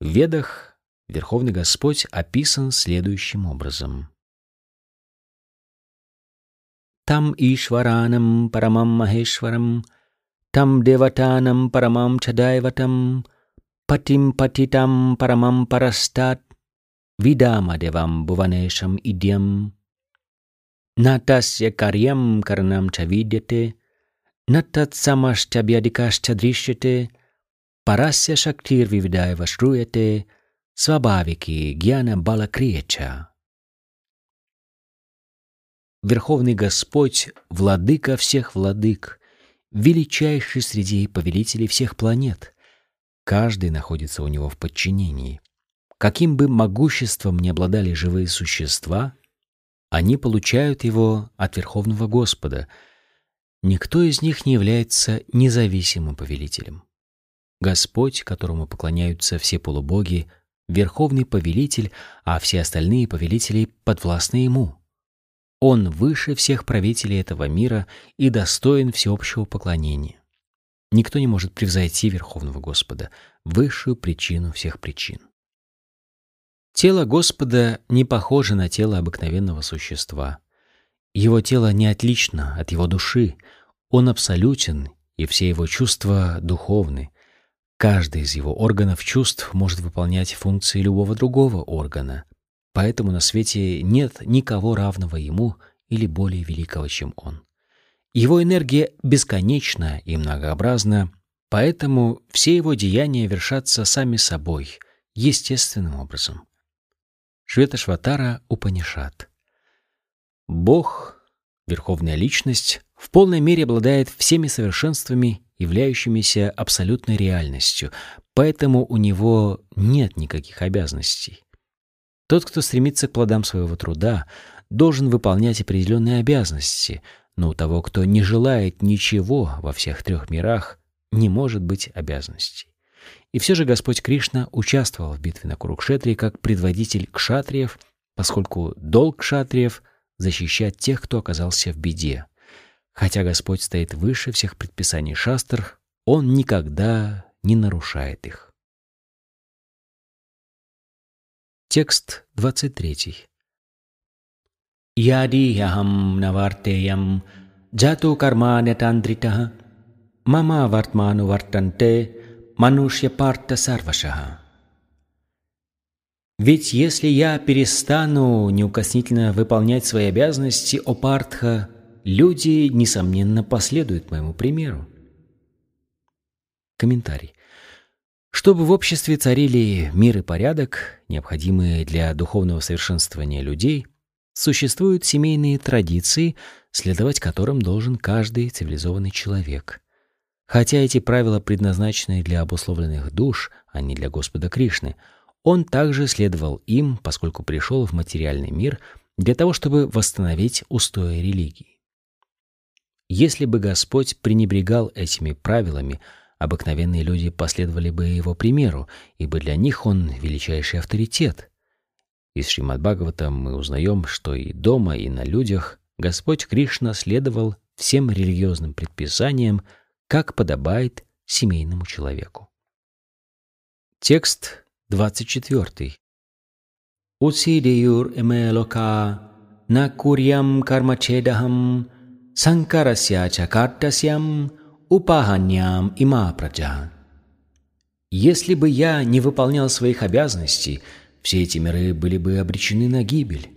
В Ведах Верховный Господь описан следующим образом. तम् ईश्वरानं परमं महेश्वरं तं देवतानं परमं च दैवतं पतिं पतितं परमं परस्तात् विदामदेवं भुवनेशम् इदं न तस्य कार्यं कर्णं च विद्यते न तत्समश्च व्यधिकश्च दृश्यते परस्य शक्तिर्विविधा एव श्रूयते स्वाभाविकी ज्ञानबलक्रिये च Верховный Господь, владыка всех владык, величайший среди повелителей всех планет. Каждый находится у него в подчинении. Каким бы могуществом ни обладали живые существа, они получают его от Верховного Господа. Никто из них не является независимым повелителем. Господь, которому поклоняются все полубоги, верховный повелитель, а все остальные повелители подвластны ему. Он выше всех правителей этого мира и достоин всеобщего поклонения. Никто не может превзойти Верховного Господа, высшую причину всех причин. Тело Господа не похоже на тело обыкновенного существа. Его тело не отлично от его души, он абсолютен, и все его чувства духовны. Каждый из его органов чувств может выполнять функции любого другого органа, Поэтому на свете нет никого равного ему или более великого, чем он. Его энергия бесконечна и многообразна, поэтому все его деяния вершатся сами собой, естественным образом. Шветашватара Упанишат. Бог, Верховная Личность, в полной мере обладает всеми совершенствами, являющимися абсолютной реальностью, поэтому у него нет никаких обязанностей. Тот, кто стремится к плодам своего труда, должен выполнять определенные обязанности, но у того, кто не желает ничего во всех трех мирах, не может быть обязанностей. И все же Господь Кришна участвовал в битве на Курукшетре как предводитель кшатриев, поскольку долг кшатриев — защищать тех, кто оказался в беде. Хотя Господь стоит выше всех предписаний шастр, Он никогда не нарушает их. Текст 23. Ядияхам навартеям джату карманятандритах мама вартману вартанте манушья парта сарвашаха. Ведь если я перестану неукоснительно выполнять свои обязанности Опартха, люди, несомненно, последуют моему примеру. Комментарий. Чтобы в обществе царили мир и порядок, необходимые для духовного совершенствования людей, существуют семейные традиции, следовать которым должен каждый цивилизованный человек. Хотя эти правила предназначены для обусловленных душ, а не для Господа Кришны, он также следовал им, поскольку пришел в материальный мир для того, чтобы восстановить устои религии. Если бы Господь пренебрегал этими правилами, обыкновенные люди последовали бы его примеру, ибо для них он величайший авторитет. Из Шримад Бхагавата мы узнаем, что и дома, и на людях Господь Кришна следовал всем религиозным предписаниям, как подобает семейному человеку. Текст 24. Усидеюр эмелока на курьям кармачедахам санкарасья чакартасьям упаханьям има праджа. Если бы я не выполнял своих обязанностей, все эти миры были бы обречены на гибель.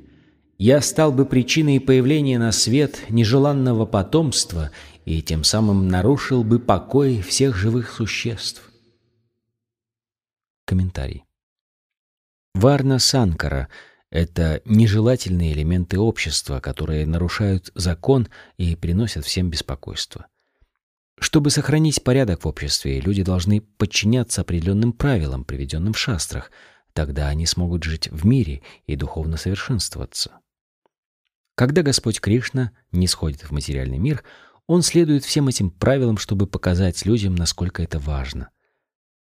Я стал бы причиной появления на свет нежеланного потомства и тем самым нарушил бы покой всех живых существ. Комментарий. Варна Санкара — это нежелательные элементы общества, которые нарушают закон и приносят всем беспокойство. Чтобы сохранить порядок в обществе, люди должны подчиняться определенным правилам, приведенным в шастрах. Тогда они смогут жить в мире и духовно совершенствоваться. Когда Господь Кришна не сходит в материальный мир, Он следует всем этим правилам, чтобы показать людям, насколько это важно.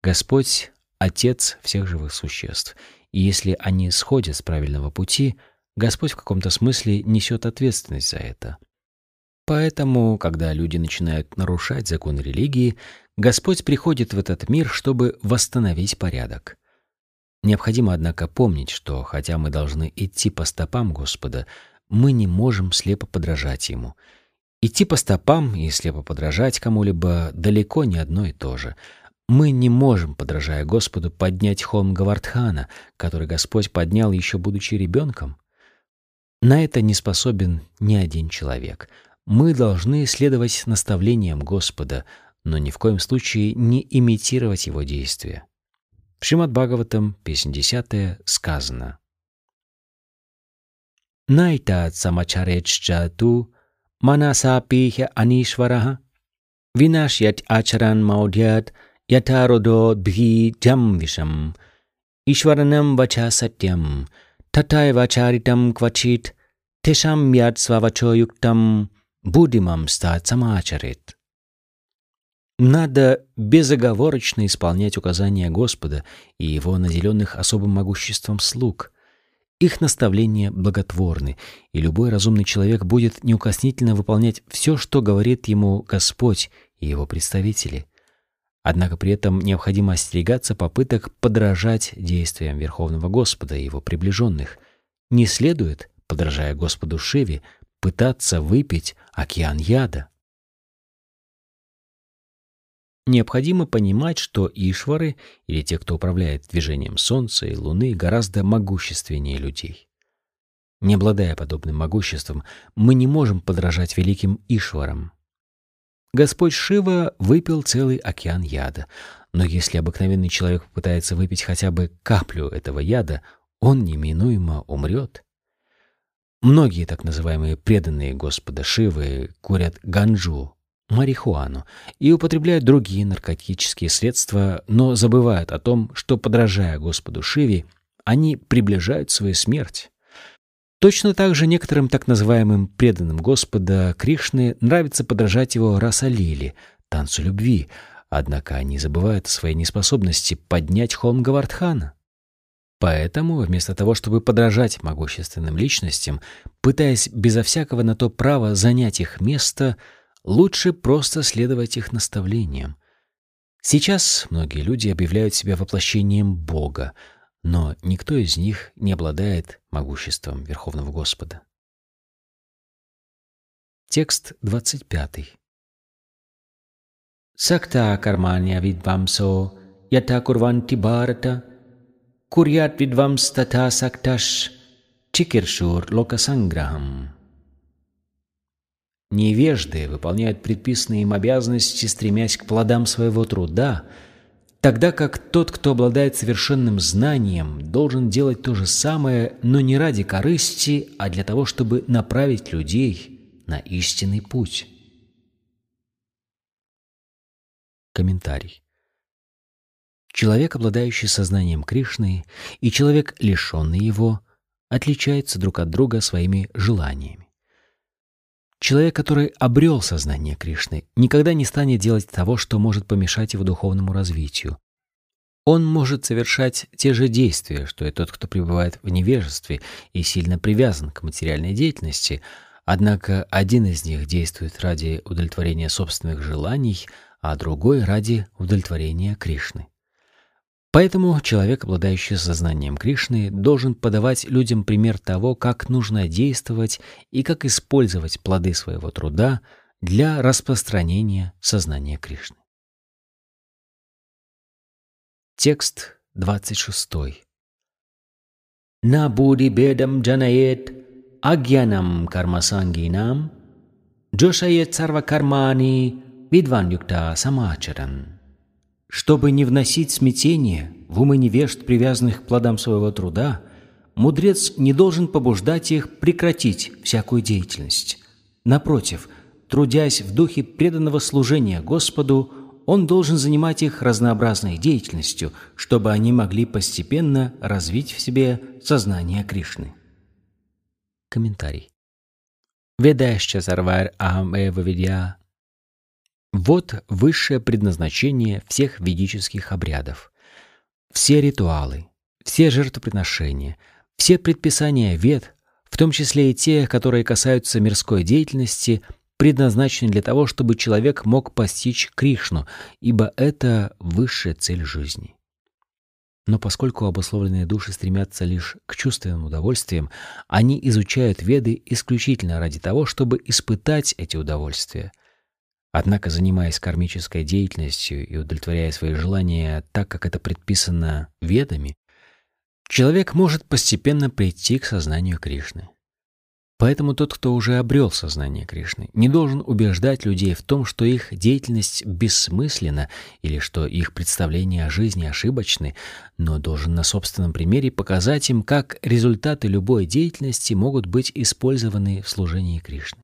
Господь — Отец всех живых существ, и если они сходят с правильного пути, Господь в каком-то смысле несет ответственность за это. Поэтому, когда люди начинают нарушать законы религии, Господь приходит в этот мир, чтобы восстановить порядок. Необходимо, однако, помнить, что хотя мы должны идти по стопам Господа, мы не можем слепо подражать Ему. Идти по стопам и слепо подражать кому-либо далеко не одно и то же. Мы не можем, подражая Господу, поднять холм Гавардхана, который Господь поднял еще будучи ребенком. На это не способен ни один человек — мы должны следовать наставлениям Господа, но ни в коем случае не имитировать его действия. В Шримад Бхагаватам, песня 10, сказано «Найтат самачареччату манасапихя анишвараха винашьят ачаран маудьят ятародо бхи джам вишам ишваранам вача сатьям татай вачаритам квачит тешам яд свавачо юктам будимам стать. Надо безоговорочно исполнять указания Господа и Его наделенных особым могуществом слуг. Их наставления благотворны, и любой разумный человек будет неукоснительно выполнять все, что говорит ему Господь и Его представители. Однако при этом необходимо остерегаться попыток подражать действиям Верховного Господа и Его приближенных. Не следует, подражая Господу Шиве, пытаться выпить океан яда. Необходимо понимать, что Ишвары, или те, кто управляет движением Солнца и Луны, гораздо могущественнее людей. Не обладая подобным могуществом, мы не можем подражать великим Ишварам. Господь Шива выпил целый океан яда, но если обыкновенный человек пытается выпить хотя бы каплю этого яда, он неминуемо умрет. Многие так называемые преданные Господа Шивы курят ганджу, марихуану и употребляют другие наркотические средства, но забывают о том, что, подражая Господу Шиве, они приближают свою смерть. Точно так же некоторым так называемым преданным Господа Кришны нравится подражать его расалили, танцу любви, однако они забывают о своей неспособности поднять холм Гавардхана. Поэтому, вместо того, чтобы подражать могущественным личностям, пытаясь безо всякого на то права занять их место, лучше просто следовать их наставлениям. Сейчас многие люди объявляют себя воплощением Бога, но никто из них не обладает могуществом Верховного Господа. Текст 25. Сакта карманья видвамсо ята курванти барата курят видвам стата сакташ чикершур локасанграхам. Невежды выполняют предписанные им обязанности, стремясь к плодам своего труда, тогда как тот, кто обладает совершенным знанием, должен делать то же самое, но не ради корысти, а для того, чтобы направить людей на истинный путь. Комментарий. Человек, обладающий сознанием Кришны, и человек, лишенный его, отличаются друг от друга своими желаниями. Человек, который обрел сознание Кришны, никогда не станет делать того, что может помешать его духовному развитию. Он может совершать те же действия, что и тот, кто пребывает в невежестве и сильно привязан к материальной деятельности, однако один из них действует ради удовлетворения собственных желаний, а другой — ради удовлетворения Кришны. Поэтому человек, обладающий сознанием Кришны, должен подавать людям пример того, как нужно действовать и как использовать плоды своего труда для распространения сознания Кришны. Текст 26. На буди бедам джанает агьянам кармасангинам джошает сарвакармани видван самачаран чтобы не вносить смятение в умы невежд, привязанных к плодам своего труда, мудрец не должен побуждать их прекратить всякую деятельность. Напротив, трудясь в духе преданного служения Господу, он должен занимать их разнообразной деятельностью, чтобы они могли постепенно развить в себе сознание Кришны. Комментарий. Ведаща сарвар ахам эва видья вот высшее предназначение всех ведических обрядов. Все ритуалы, все жертвоприношения, все предписания вед, в том числе и те, которые касаются мирской деятельности, предназначены для того, чтобы человек мог постичь Кришну, ибо это высшая цель жизни. Но поскольку обусловленные души стремятся лишь к чувственным удовольствиям, они изучают веды исключительно ради того, чтобы испытать эти удовольствия — Однако, занимаясь кармической деятельностью и удовлетворяя свои желания так, как это предписано ведами, человек может постепенно прийти к сознанию Кришны. Поэтому тот, кто уже обрел сознание Кришны, не должен убеждать людей в том, что их деятельность бессмысленна или что их представления о жизни ошибочны, но должен на собственном примере показать им, как результаты любой деятельности могут быть использованы в служении Кришны.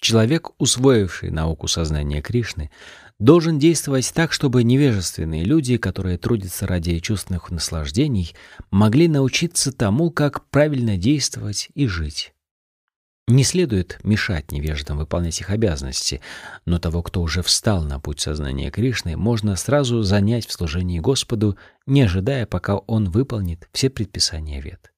Человек, усвоивший науку сознания Кришны, должен действовать так, чтобы невежественные люди, которые трудятся ради чувственных наслаждений, могли научиться тому, как правильно действовать и жить. Не следует мешать невеждам выполнять их обязанности, но того, кто уже встал на путь сознания Кришны, можно сразу занять в служении Господу, не ожидая, пока он выполнит все предписания вет.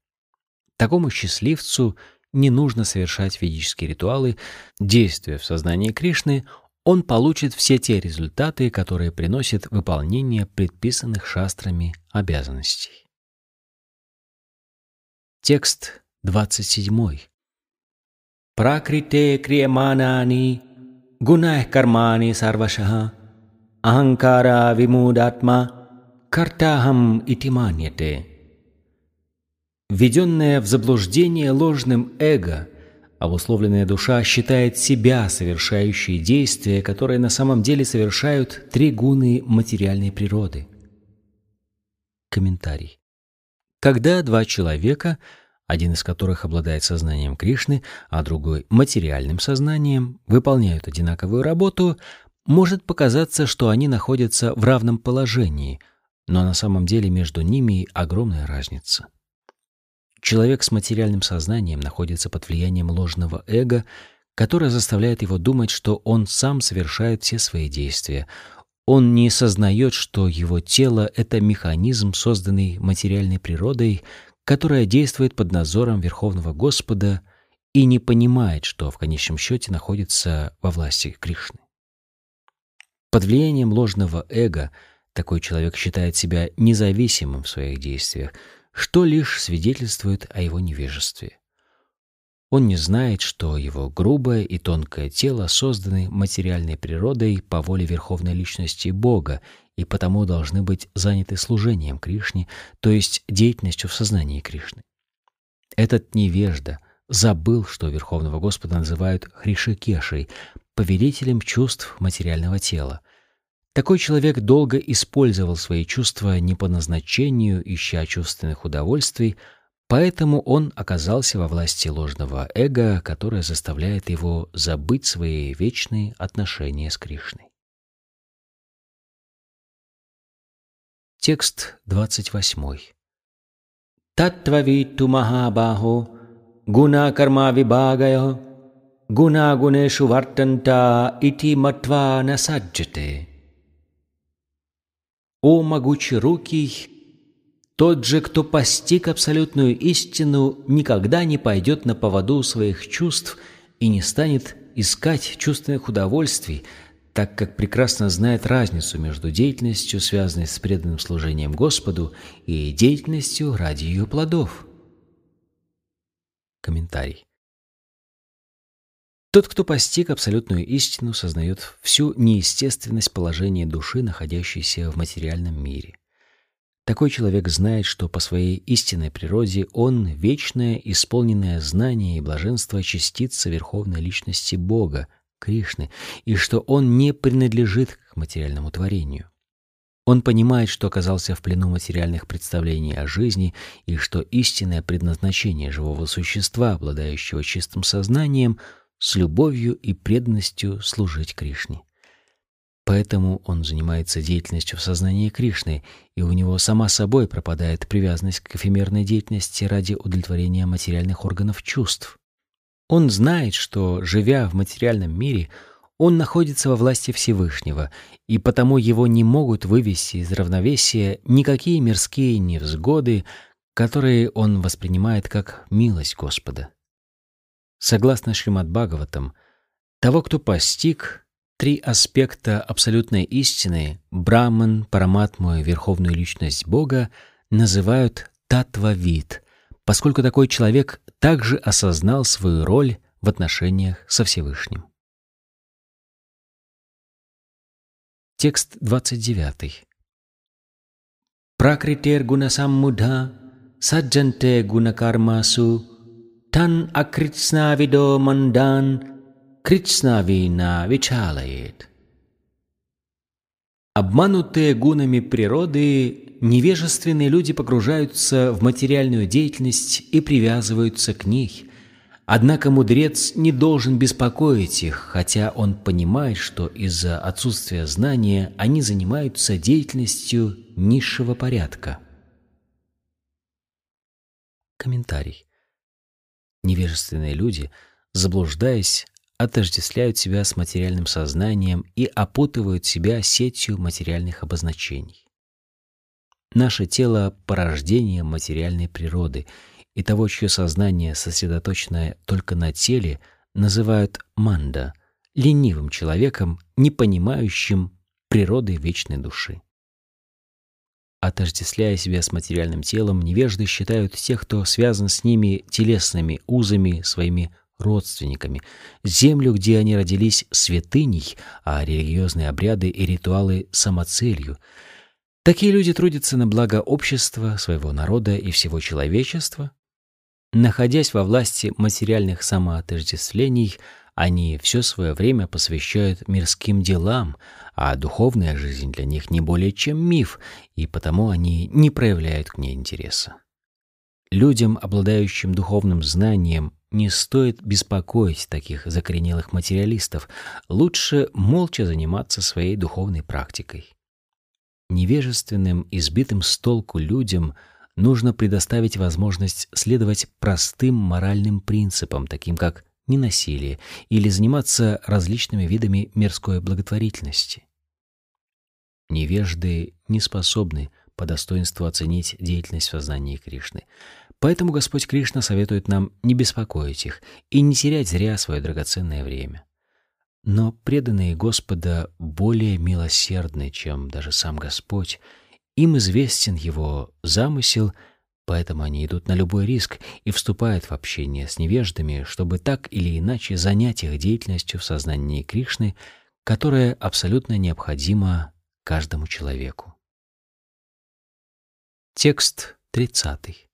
Такому счастливцу не нужно совершать ведические ритуалы, действуя в сознании Кришны, он получит все те результаты, которые приносят выполнение предписанных шастрами обязанностей. Текст 27. Пракрите крияманани гунах кармани сарвашаха аханкара вимудатма картахам итиманьяте. Введенная в заблуждение ложным эго, обусловленная душа считает себя совершающей действия, которые на самом деле совершают три гуны материальной природы. Комментарий. Когда два человека, один из которых обладает сознанием Кришны, а другой — материальным сознанием, выполняют одинаковую работу, может показаться, что они находятся в равном положении, но на самом деле между ними огромная разница. Человек с материальным сознанием находится под влиянием ложного эго, которое заставляет его думать, что он сам совершает все свои действия. Он не сознает, что его тело — это механизм, созданный материальной природой, которая действует под надзором Верховного Господа и не понимает, что в конечном счете находится во власти Кришны. Под влиянием ложного эго такой человек считает себя независимым в своих действиях — что лишь свидетельствует о его невежестве. Он не знает, что его грубое и тонкое тело созданы материальной природой по воле Верховной Личности Бога и потому должны быть заняты служением Кришне, то есть деятельностью в сознании Кришны. Этот невежда забыл, что Верховного Господа называют Хришикешей, повелителем чувств материального тела. Такой человек долго использовал свои чувства не по назначению, ища чувственных удовольствий, Поэтому он оказался во власти ложного эго, которое заставляет его забыть свои вечные отношения с Кришной. Текст 28. Таттвавиту махабахо гуна карма вибагайо гуна гунешу вартанта ити матва насаджате. О могучерукий тот же, кто постиг абсолютную истину, никогда не пойдет на поводу своих чувств и не станет искать чувственных удовольствий, так как прекрасно знает разницу между деятельностью, связанной с преданным служением Господу, и деятельностью ради ее плодов. Комментарий. Тот, кто постиг абсолютную истину, сознает всю неестественность положения души, находящейся в материальном мире. Такой человек знает, что по своей истинной природе он — вечное, исполненное знание и блаженство частица Верховной Личности Бога, Кришны, и что он не принадлежит к материальному творению. Он понимает, что оказался в плену материальных представлений о жизни и что истинное предназначение живого существа, обладающего чистым сознанием, с любовью и преданностью служить Кришне. Поэтому он занимается деятельностью в сознании Кришны, и у него сама собой пропадает привязанность к эфемерной деятельности ради удовлетворения материальных органов чувств. Он знает, что, живя в материальном мире, он находится во власти Всевышнего, и потому его не могут вывести из равновесия никакие мирские невзгоды, которые он воспринимает как милость Господа. Согласно Шримад Бхагаватам, того, кто постиг, Три аспекта абсолютной истины Браман, Параматму и Верховную Личность Бога называют татва-вид, поскольку такой человек также осознал свою роль в отношениях со Всевышним. Текст 29. Пракритер гунасаммudha саджанте гунакармасу тан акритснавидо мандан Кричнавина Вичалает. Обманутые гунами природы, невежественные люди погружаются в материальную деятельность и привязываются к ней. Однако мудрец не должен беспокоить их, хотя он понимает, что из-за отсутствия знания они занимаются деятельностью низшего порядка. Комментарий. Невежественные люди, заблуждаясь, отождествляют себя с материальным сознанием и опутывают себя сетью материальных обозначений. Наше тело — порождение материальной природы, и того, чье сознание сосредоточено только на теле, называют манда — ленивым человеком, не понимающим природы вечной души. Отождествляя себя с материальным телом, невежды считают тех, кто связан с ними телесными узами, своими родственниками, землю, где они родились, святыней, а религиозные обряды и ритуалы — самоцелью. Такие люди трудятся на благо общества, своего народа и всего человечества. Находясь во власти материальных самоотождествлений, они все свое время посвящают мирским делам, а духовная жизнь для них не более чем миф, и потому они не проявляют к ней интереса. Людям, обладающим духовным знанием, не стоит беспокоить таких закоренелых материалистов. Лучше молча заниматься своей духовной практикой. Невежественным, избитым с толку людям нужно предоставить возможность следовать простым моральным принципам, таким как ненасилие, или заниматься различными видами мирской благотворительности. Невежды не способны по достоинству оценить деятельность в сознании Кришны. Поэтому Господь Кришна советует нам не беспокоить их и не терять зря свое драгоценное время. Но преданные Господа более милосердны, чем даже сам Господь. Им известен Его замысел, Поэтому они идут на любой риск и вступают в общение с невеждами, чтобы так или иначе занять их деятельностью в сознании Кришны, которая абсолютно необходима каждому человеку. Текст 30.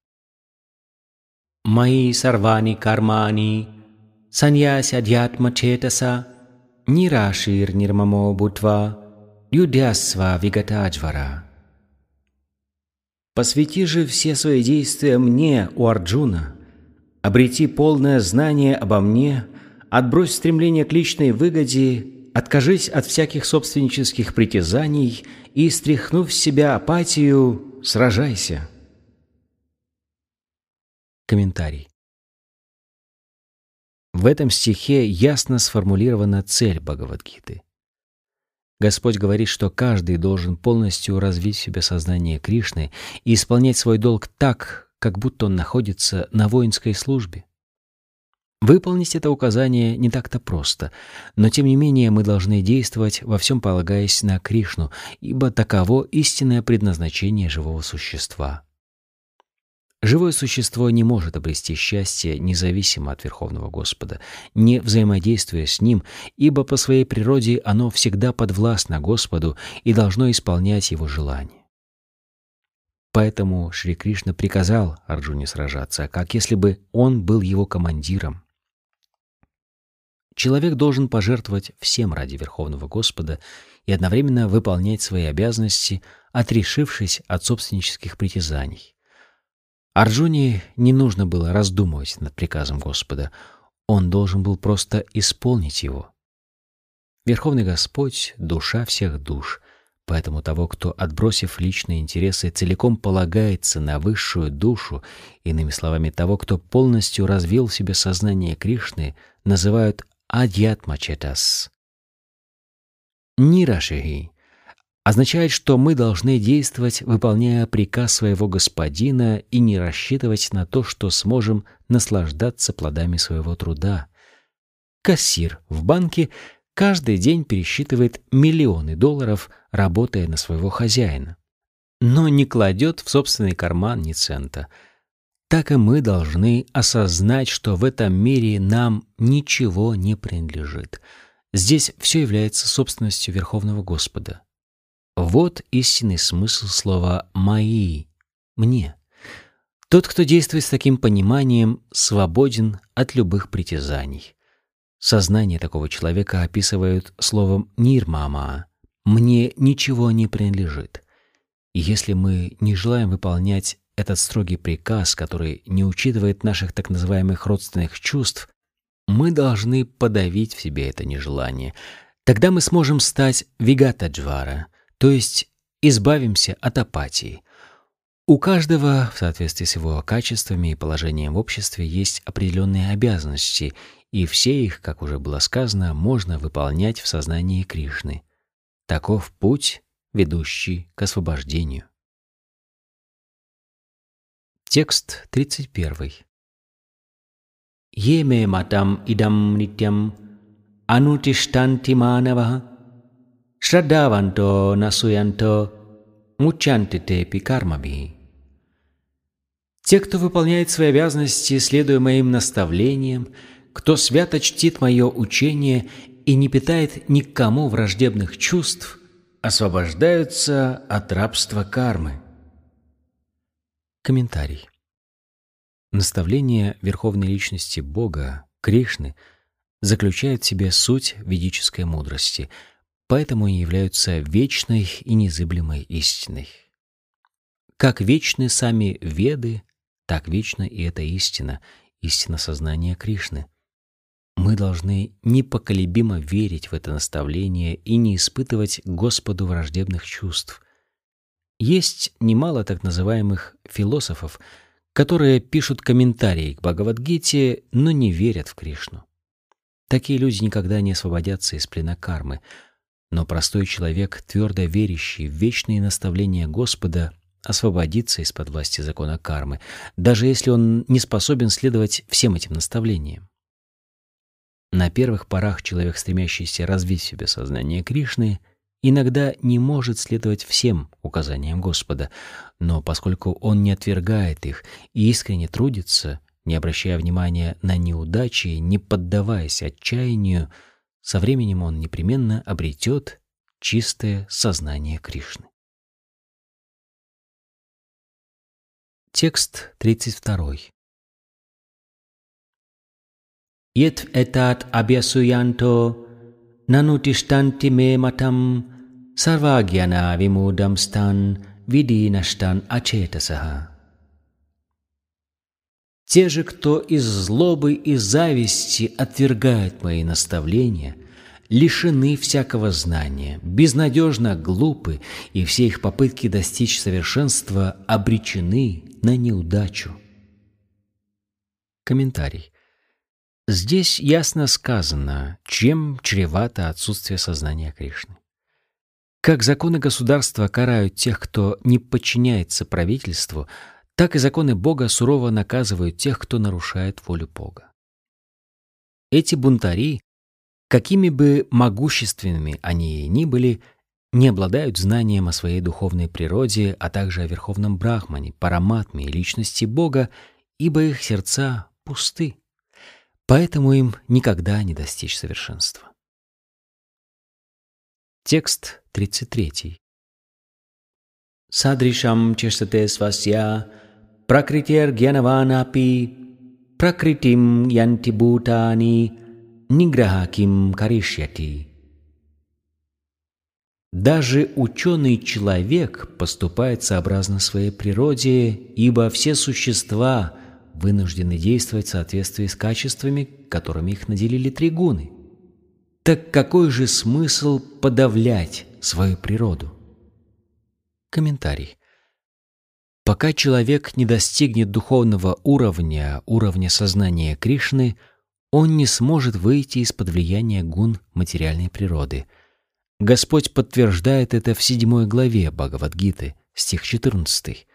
Мои сарвани кармани саньяся дьятма четаса нирашир нирмамо бутва юдясва вигатаджвара. Посвяти же все свои действия мне, у Арджуна. Обрети полное знание обо мне, отбрось стремление к личной выгоде, откажись от всяких собственнических притязаний и, стряхнув с себя апатию, сражайся. Комментарий. В этом стихе ясно сформулирована цель Бхагавадгиты. Господь говорит, что каждый должен полностью развить в себе сознание Кришны и исполнять свой долг так, как будто он находится на воинской службе. Выполнить это указание не так-то просто, но тем не менее мы должны действовать во всем полагаясь на Кришну, ибо таково истинное предназначение живого существа. Живое существо не может обрести счастье независимо от Верховного Господа, не взаимодействуя с Ним, ибо по своей природе оно всегда подвластно Господу и должно исполнять Его желания. Поэтому Шри Кришна приказал Арджуне сражаться, как если бы он был его командиром. Человек должен пожертвовать всем ради Верховного Господа и одновременно выполнять свои обязанности, отрешившись от собственнических притязаний. Арджуне не нужно было раздумывать над приказом Господа. Он должен был просто исполнить его. Верховный Господь — душа всех душ, поэтому того, кто, отбросив личные интересы, целиком полагается на высшую душу, иными словами, того, кто полностью развил в себе сознание Кришны, называют Адьятмачетас. Нирашиги означает, что мы должны действовать, выполняя приказ своего господина и не рассчитывать на то, что сможем наслаждаться плодами своего труда. Кассир в банке каждый день пересчитывает миллионы долларов, работая на своего хозяина, но не кладет в собственный карман ни цента. Так и мы должны осознать, что в этом мире нам ничего не принадлежит. Здесь все является собственностью Верховного Господа. Вот истинный смысл слова «мои» — «мне». Тот, кто действует с таким пониманием, свободен от любых притязаний. Сознание такого человека описывают словом «нирмама» — «мне ничего не принадлежит». И если мы не желаем выполнять этот строгий приказ, который не учитывает наших так называемых родственных чувств, мы должны подавить в себе это нежелание. Тогда мы сможем стать вигатаджвара, то есть избавимся от апатии. У каждого, в соответствии с его качествами и положением в обществе, есть определенные обязанности, и все их, как уже было сказано, можно выполнять в сознании Кришны. Таков путь, ведущий к освобождению. Текст 31. Еме матам идам нитям анутиштанти манава Шрадаванто насуянто мучантите пикармаби. Те, кто выполняет свои обязанности, следуя моим наставлениям, кто свято чтит мое учение и не питает никому враждебных чувств, освобождаются от рабства кармы. Комментарий. Наставление Верховной Личности Бога, Кришны, заключает в себе суть ведической мудрости – поэтому они являются вечной и незыблемой истиной. Как вечны сами Веды, так вечна и эта истина, истина сознания Кришны. Мы должны непоколебимо верить в это наставление и не испытывать Господу враждебных чувств. Есть немало так называемых философов, которые пишут комментарии к Бхагавадгите, но не верят в Кришну. Такие люди никогда не освободятся из плена кармы — но простой человек, твердо верящий в вечные наставления Господа, освободится из-под власти закона кармы, даже если он не способен следовать всем этим наставлениям. На первых порах человек, стремящийся развить в себе сознание Кришны, иногда не может следовать всем указаниям Господа, но поскольку он не отвергает их и искренне трудится, не обращая внимания на неудачи, не поддаваясь отчаянию, со временем он непременно обретет чистое сознание Кришны. Текст 32. Yet etat abhyasuyanto nanutistanti me matam sarvagyana vimudam stan vidinastan ачетасаха. Те же, кто из злобы и зависти отвергает мои наставления, лишены всякого знания, безнадежно глупы, и все их попытки достичь совершенства обречены на неудачу. Комментарий. Здесь ясно сказано, чем чревато отсутствие сознания Кришны. Как законы государства карают тех, кто не подчиняется правительству, так и законы Бога сурово наказывают тех, кто нарушает волю Бога. Эти бунтари, какими бы могущественными они ни были, не обладают знанием о своей духовной природе, а также о Верховном Брахмане, Параматме и личности Бога, ибо их сердца пусты. Поэтому им никогда не достичь совершенства. Текст 33. Садришам чешате свасья гьянаванапи пракритим янти бутани ниграхаким каришьяти. Даже ученый человек поступает сообразно своей природе, ибо все существа вынуждены действовать в соответствии с качествами, которыми их наделили тригуны. Так какой же смысл подавлять свою природу? Комментарий. Пока человек не достигнет духовного уровня, уровня сознания Кришны, он не сможет выйти из-под влияния гун материальной природы – Господь подтверждает это в седьмой главе Бхагавадгиты, стих 14.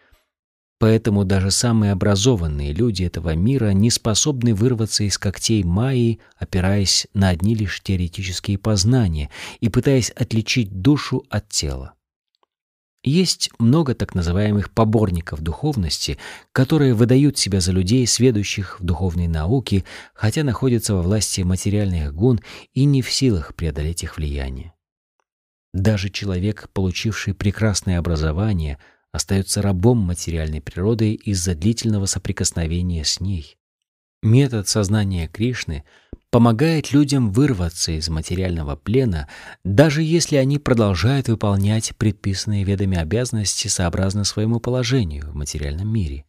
Поэтому даже самые образованные люди этого мира не способны вырваться из когтей Майи, опираясь на одни лишь теоретические познания и пытаясь отличить душу от тела. Есть много так называемых поборников духовности, которые выдают себя за людей, сведущих в духовной науке, хотя находятся во власти материальных гун и не в силах преодолеть их влияние. Даже человек, получивший прекрасное образование, остается рабом материальной природы из-за длительного соприкосновения с ней. Метод сознания Кришны помогает людям вырваться из материального плена, даже если они продолжают выполнять предписанные ведами обязанности сообразно своему положению в материальном мире.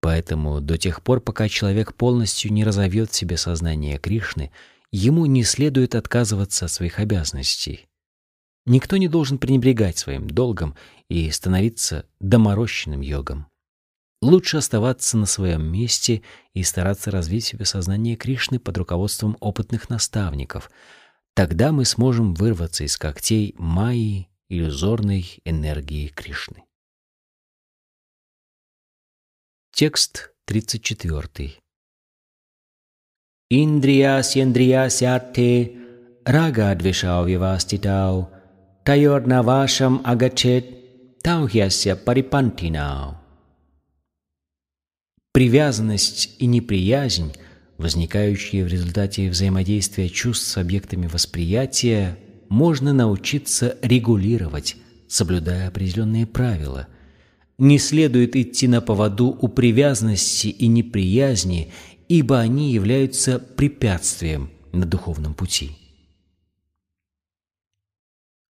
Поэтому до тех пор, пока человек полностью не разовьет в себе сознание Кришны, ему не следует отказываться от своих обязанностей. Никто не должен пренебрегать своим долгом и становиться доморощенным йогом. Лучше оставаться на своем месте и стараться развить в себе сознание Кришны под руководством опытных наставников. Тогда мы сможем вырваться из когтей майи иллюзорной энергии Кришны. Текст 34. Индриясьендриясярте рагадвишау виваститау tayornavasham agachet таухьяся парипантинау. Привязанность и неприязнь, возникающие в результате взаимодействия чувств с объектами восприятия, можно научиться регулировать, соблюдая определенные правила. Не следует идти на поводу у привязанности и неприязни, ибо они являются препятствием на духовном пути.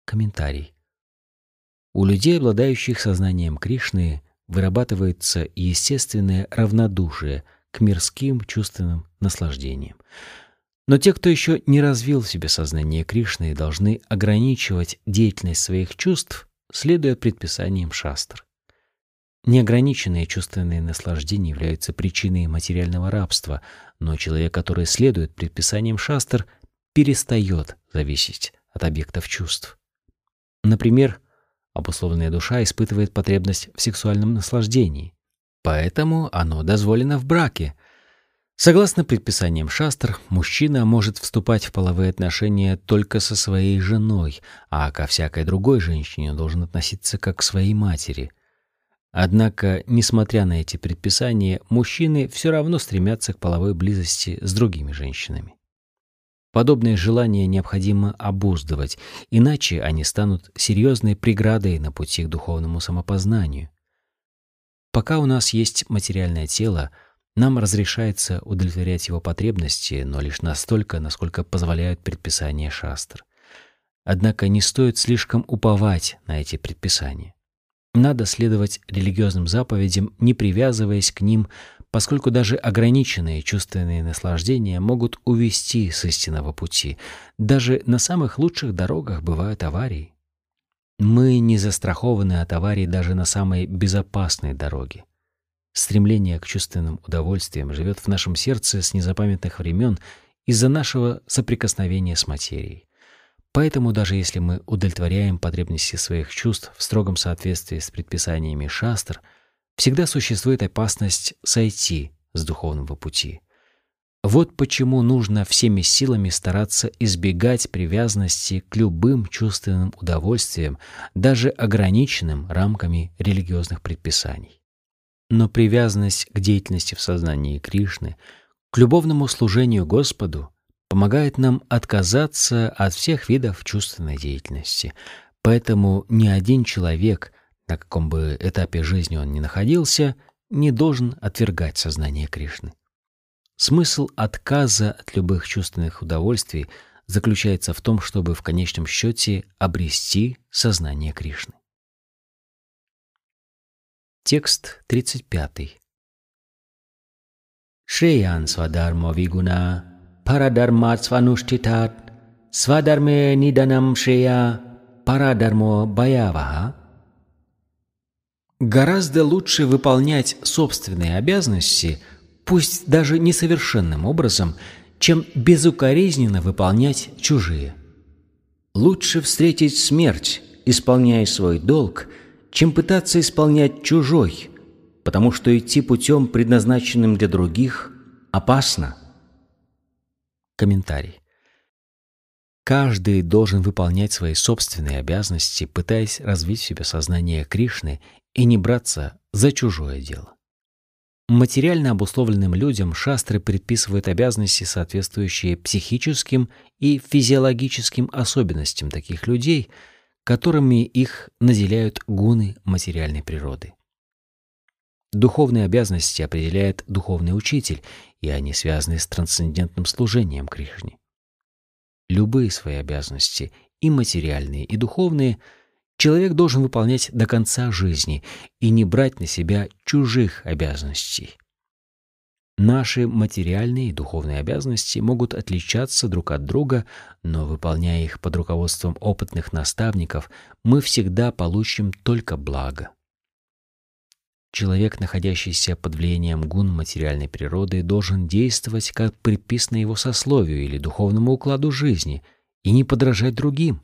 Комментарий. У людей, обладающих сознанием Кришны, вырабатывается естественное равнодушие к мирским чувственным наслаждениям. Но те, кто еще не развил в себе сознание Кришны, должны ограничивать деятельность своих чувств, следуя предписаниям шастр. Неограниченные чувственные наслаждения являются причиной материального рабства, но человек, который следует предписаниям шастр, перестает зависеть от объектов чувств. Например, обусловленная душа испытывает потребность в сексуальном наслаждении, поэтому оно дозволено в браке. Согласно предписаниям шастр, мужчина может вступать в половые отношения только со своей женой, а ко всякой другой женщине должен относиться как к своей матери. Однако, несмотря на эти предписания, мужчины все равно стремятся к половой близости с другими женщинами. Подобные желания необходимо обуздывать, иначе они станут серьезной преградой на пути к духовному самопознанию. Пока у нас есть материальное тело – нам разрешается удовлетворять его потребности, но лишь настолько, насколько позволяют предписания шастр. Однако не стоит слишком уповать на эти предписания. Надо следовать религиозным заповедям, не привязываясь к ним, поскольку даже ограниченные чувственные наслаждения могут увести с истинного пути. Даже на самых лучших дорогах бывают аварии. Мы не застрахованы от аварий даже на самой безопасной дороге. Стремление к чувственным удовольствиям живет в нашем сердце с незапамятных времен из-за нашего соприкосновения с материей. Поэтому даже если мы удовлетворяем потребности своих чувств в строгом соответствии с предписаниями шастр, всегда существует опасность сойти с духовного пути. Вот почему нужно всеми силами стараться избегать привязанности к любым чувственным удовольствиям, даже ограниченным рамками религиозных предписаний. Но привязанность к деятельности в сознании Кришны, к любовному служению Господу помогает нам отказаться от всех видов чувственной деятельности. Поэтому ни один человек, на каком бы этапе жизни он ни находился, не должен отвергать сознание Кришны. Смысл отказа от любых чувственных удовольствий заключается в том, чтобы в конечном счете обрести сознание Кришны. Текст 35. Шреян свадармо вигуна, парадармат свануштитат, свадарме ниданам шрея, парадармо баяваха. Гораздо лучше выполнять собственные обязанности, пусть даже несовершенным образом, чем безукоризненно выполнять чужие. Лучше встретить смерть, исполняя свой долг, чем пытаться исполнять чужой, потому что идти путем, предназначенным для других, опасно. Комментарий. Каждый должен выполнять свои собственные обязанности, пытаясь развить в себе сознание Кришны и не браться за чужое дело. Материально обусловленным людям шастры предписывают обязанности, соответствующие психическим и физиологическим особенностям таких людей – которыми их наделяют гуны материальной природы. Духовные обязанности определяет духовный учитель, и они связаны с трансцендентным служением Кришне. Любые свои обязанности, и материальные, и духовные, человек должен выполнять до конца жизни и не брать на себя чужих обязанностей. Наши материальные и духовные обязанности могут отличаться друг от друга, но выполняя их под руководством опытных наставников, мы всегда получим только благо. Человек, находящийся под влиянием гун материальной природы, должен действовать как предписано его сословию или духовному укладу жизни и не подражать другим.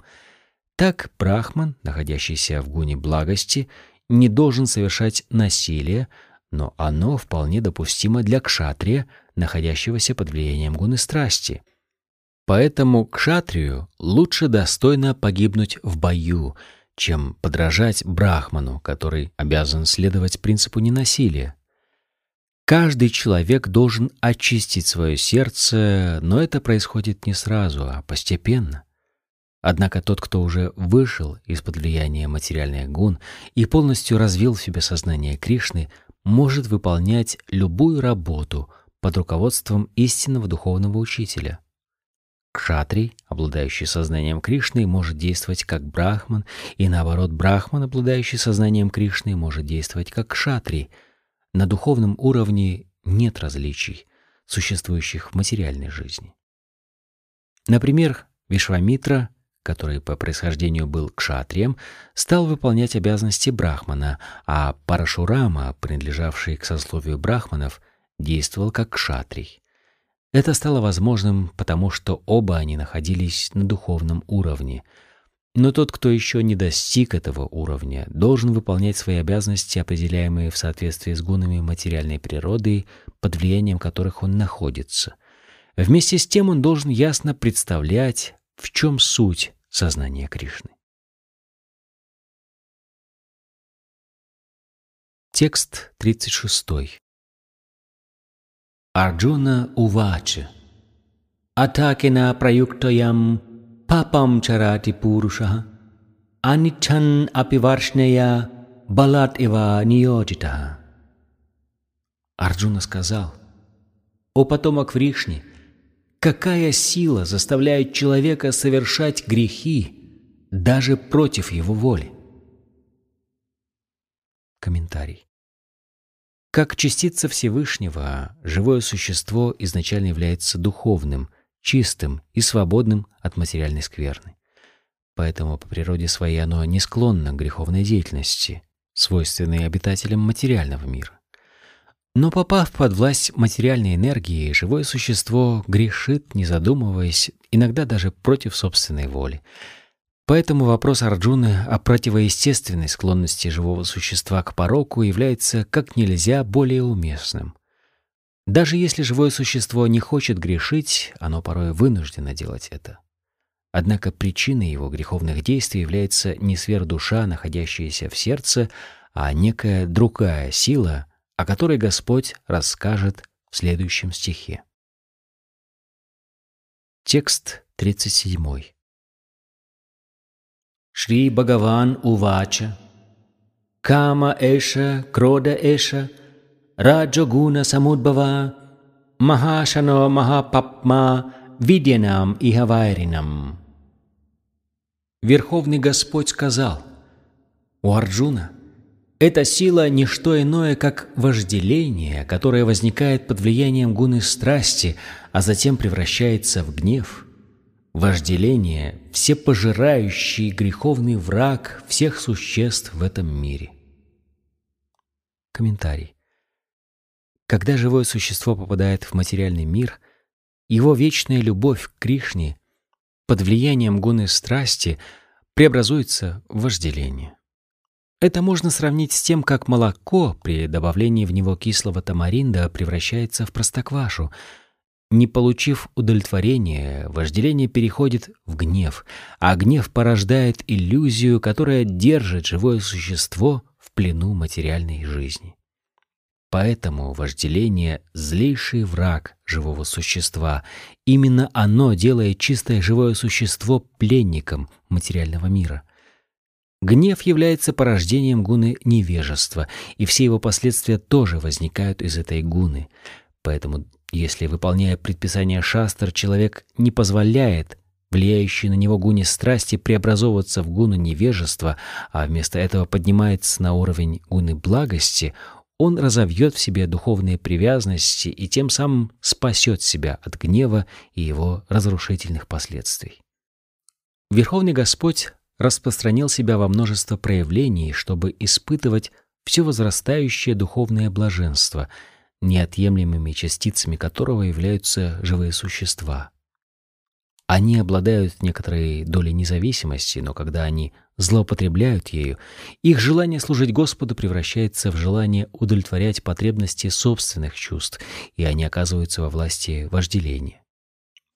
Так брахман, находящийся в гуне благости, не должен совершать насилие, но оно вполне допустимо для кшатрия, находящегося под влиянием гуны страсти. Поэтому кшатрию лучше достойно погибнуть в бою, чем подражать брахману, который обязан следовать принципу ненасилия. Каждый человек должен очистить свое сердце, но это происходит не сразу, а постепенно. Однако тот, кто уже вышел из-под влияния материальных гун и полностью развил в себе сознание Кришны, может выполнять любую работу под руководством истинного духовного учителя. Кшатрий, обладающий сознанием Кришны, может действовать как брахман, и наоборот, брахман, обладающий сознанием Кришны, может действовать как кшатрий. На духовном уровне нет различий, существующих в материальной жизни. Например, Вишвамитра который по происхождению был кшатрием, стал выполнять обязанности брахмана, а Парашурама, принадлежавший к сословию брахманов, действовал как кшатрий. Это стало возможным, потому что оба они находились на духовном уровне. Но тот, кто еще не достиг этого уровня, должен выполнять свои обязанности, определяемые в соответствии с гунами материальной природы, под влиянием которых он находится. Вместе с тем он должен ясно представлять, в чем суть сознания Кришны. Текст 36. Арджуна Увача Атакина праюктоям папам чарати пуруша аничан апиваршнея балат ива ниоджита. Арджуна сказал, «О потомок Вришни, какая сила заставляет человека совершать грехи даже против его воли?» Комментарий. Как частица Всевышнего, живое существо изначально является духовным, чистым и свободным от материальной скверны. Поэтому по природе своей оно не склонно к греховной деятельности, свойственной обитателям материального мира. Но попав под власть материальной энергии, живое существо грешит, не задумываясь, иногда даже против собственной воли — Поэтому вопрос Арджуны о противоестественной склонности живого существа к пороку является как нельзя более уместным. Даже если живое существо не хочет грешить, оно порой вынуждено делать это. Однако причиной его греховных действий является не сверхдуша, находящаяся в сердце, а некая другая сила, о которой Господь расскажет в следующем стихе. Текст 37. Шри Бхагаван Увача Кама Эша, Крода Эша, Раджогуна Самудбава, Махашано Махапапма, Видьянам и Хавайринам. Верховный Господь сказал, у Арджуна эта сила — не что иное, как вожделение, которое возникает под влиянием гуны страсти, а затем превращается в гнев — Вожделение – всепожирающий греховный враг всех существ в этом мире. Комментарий. Когда живое существо попадает в материальный мир, его вечная любовь к Кришне под влиянием гуны страсти преобразуется в вожделение. Это можно сравнить с тем, как молоко при добавлении в него кислого тамаринда превращается в простоквашу – не получив удовлетворения, вожделение переходит в гнев, а гнев порождает иллюзию, которая держит живое существо в плену материальной жизни. Поэтому вожделение — злейший враг живого существа. Именно оно делает чистое живое существо пленником материального мира. Гнев является порождением гуны невежества, и все его последствия тоже возникают из этой гуны. Поэтому если, выполняя предписания шастр, человек не позволяет влияющей на него гуне страсти преобразовываться в гуну невежества, а вместо этого поднимается на уровень гуны благости, он разовьет в себе духовные привязанности и тем самым спасет себя от гнева и его разрушительных последствий. Верховный Господь распространил себя во множество проявлений, чтобы испытывать все возрастающее духовное блаженство — неотъемлемыми частицами которого являются живые существа. Они обладают некоторой долей независимости, но когда они злоупотребляют ею, их желание служить Господу превращается в желание удовлетворять потребности собственных чувств, и они оказываются во власти вожделения.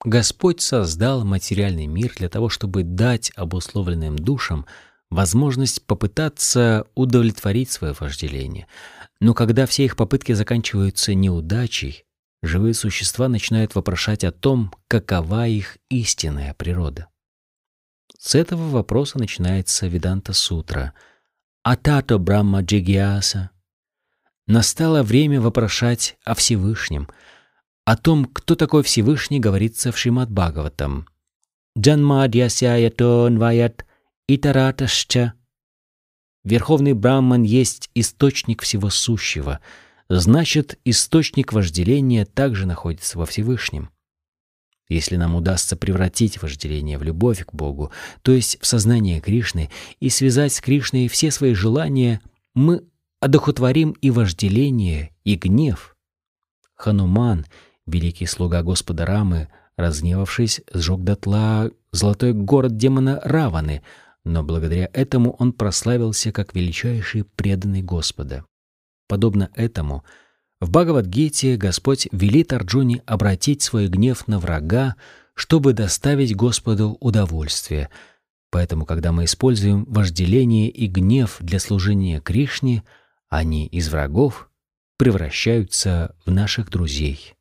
Господь создал материальный мир для того, чтобы дать обусловленным душам возможность попытаться удовлетворить свое вожделение — но когда все их попытки заканчиваются неудачей, живые существа начинают вопрошать о том, какова их истинная природа. С этого вопроса начинается Веданта Сутра. Атато Брахма Джигьяса. Настало время вопрошать о Всевышнем. О том, кто такой Всевышний, говорится в Шримад Бхагаватам. Джанмадьясяятон ваят итараташча Верховный Брахман есть источник всего сущего, значит, источник вожделения также находится во Всевышнем. Если нам удастся превратить вожделение в любовь к Богу, то есть в сознание Кришны, и связать с Кришной все свои желания, мы одохотворим и вожделение, и гнев. Хануман, великий слуга Господа Рамы, разгневавшись, сжег дотла золотой город демона Раваны — но благодаря этому он прославился как величайший преданный Господа. Подобно этому, в Бхагавадгите Господь велит Арджуне обратить свой гнев на врага, чтобы доставить Господу удовольствие. Поэтому, когда мы используем вожделение и гнев для служения Кришне, они из врагов превращаются в наших друзей.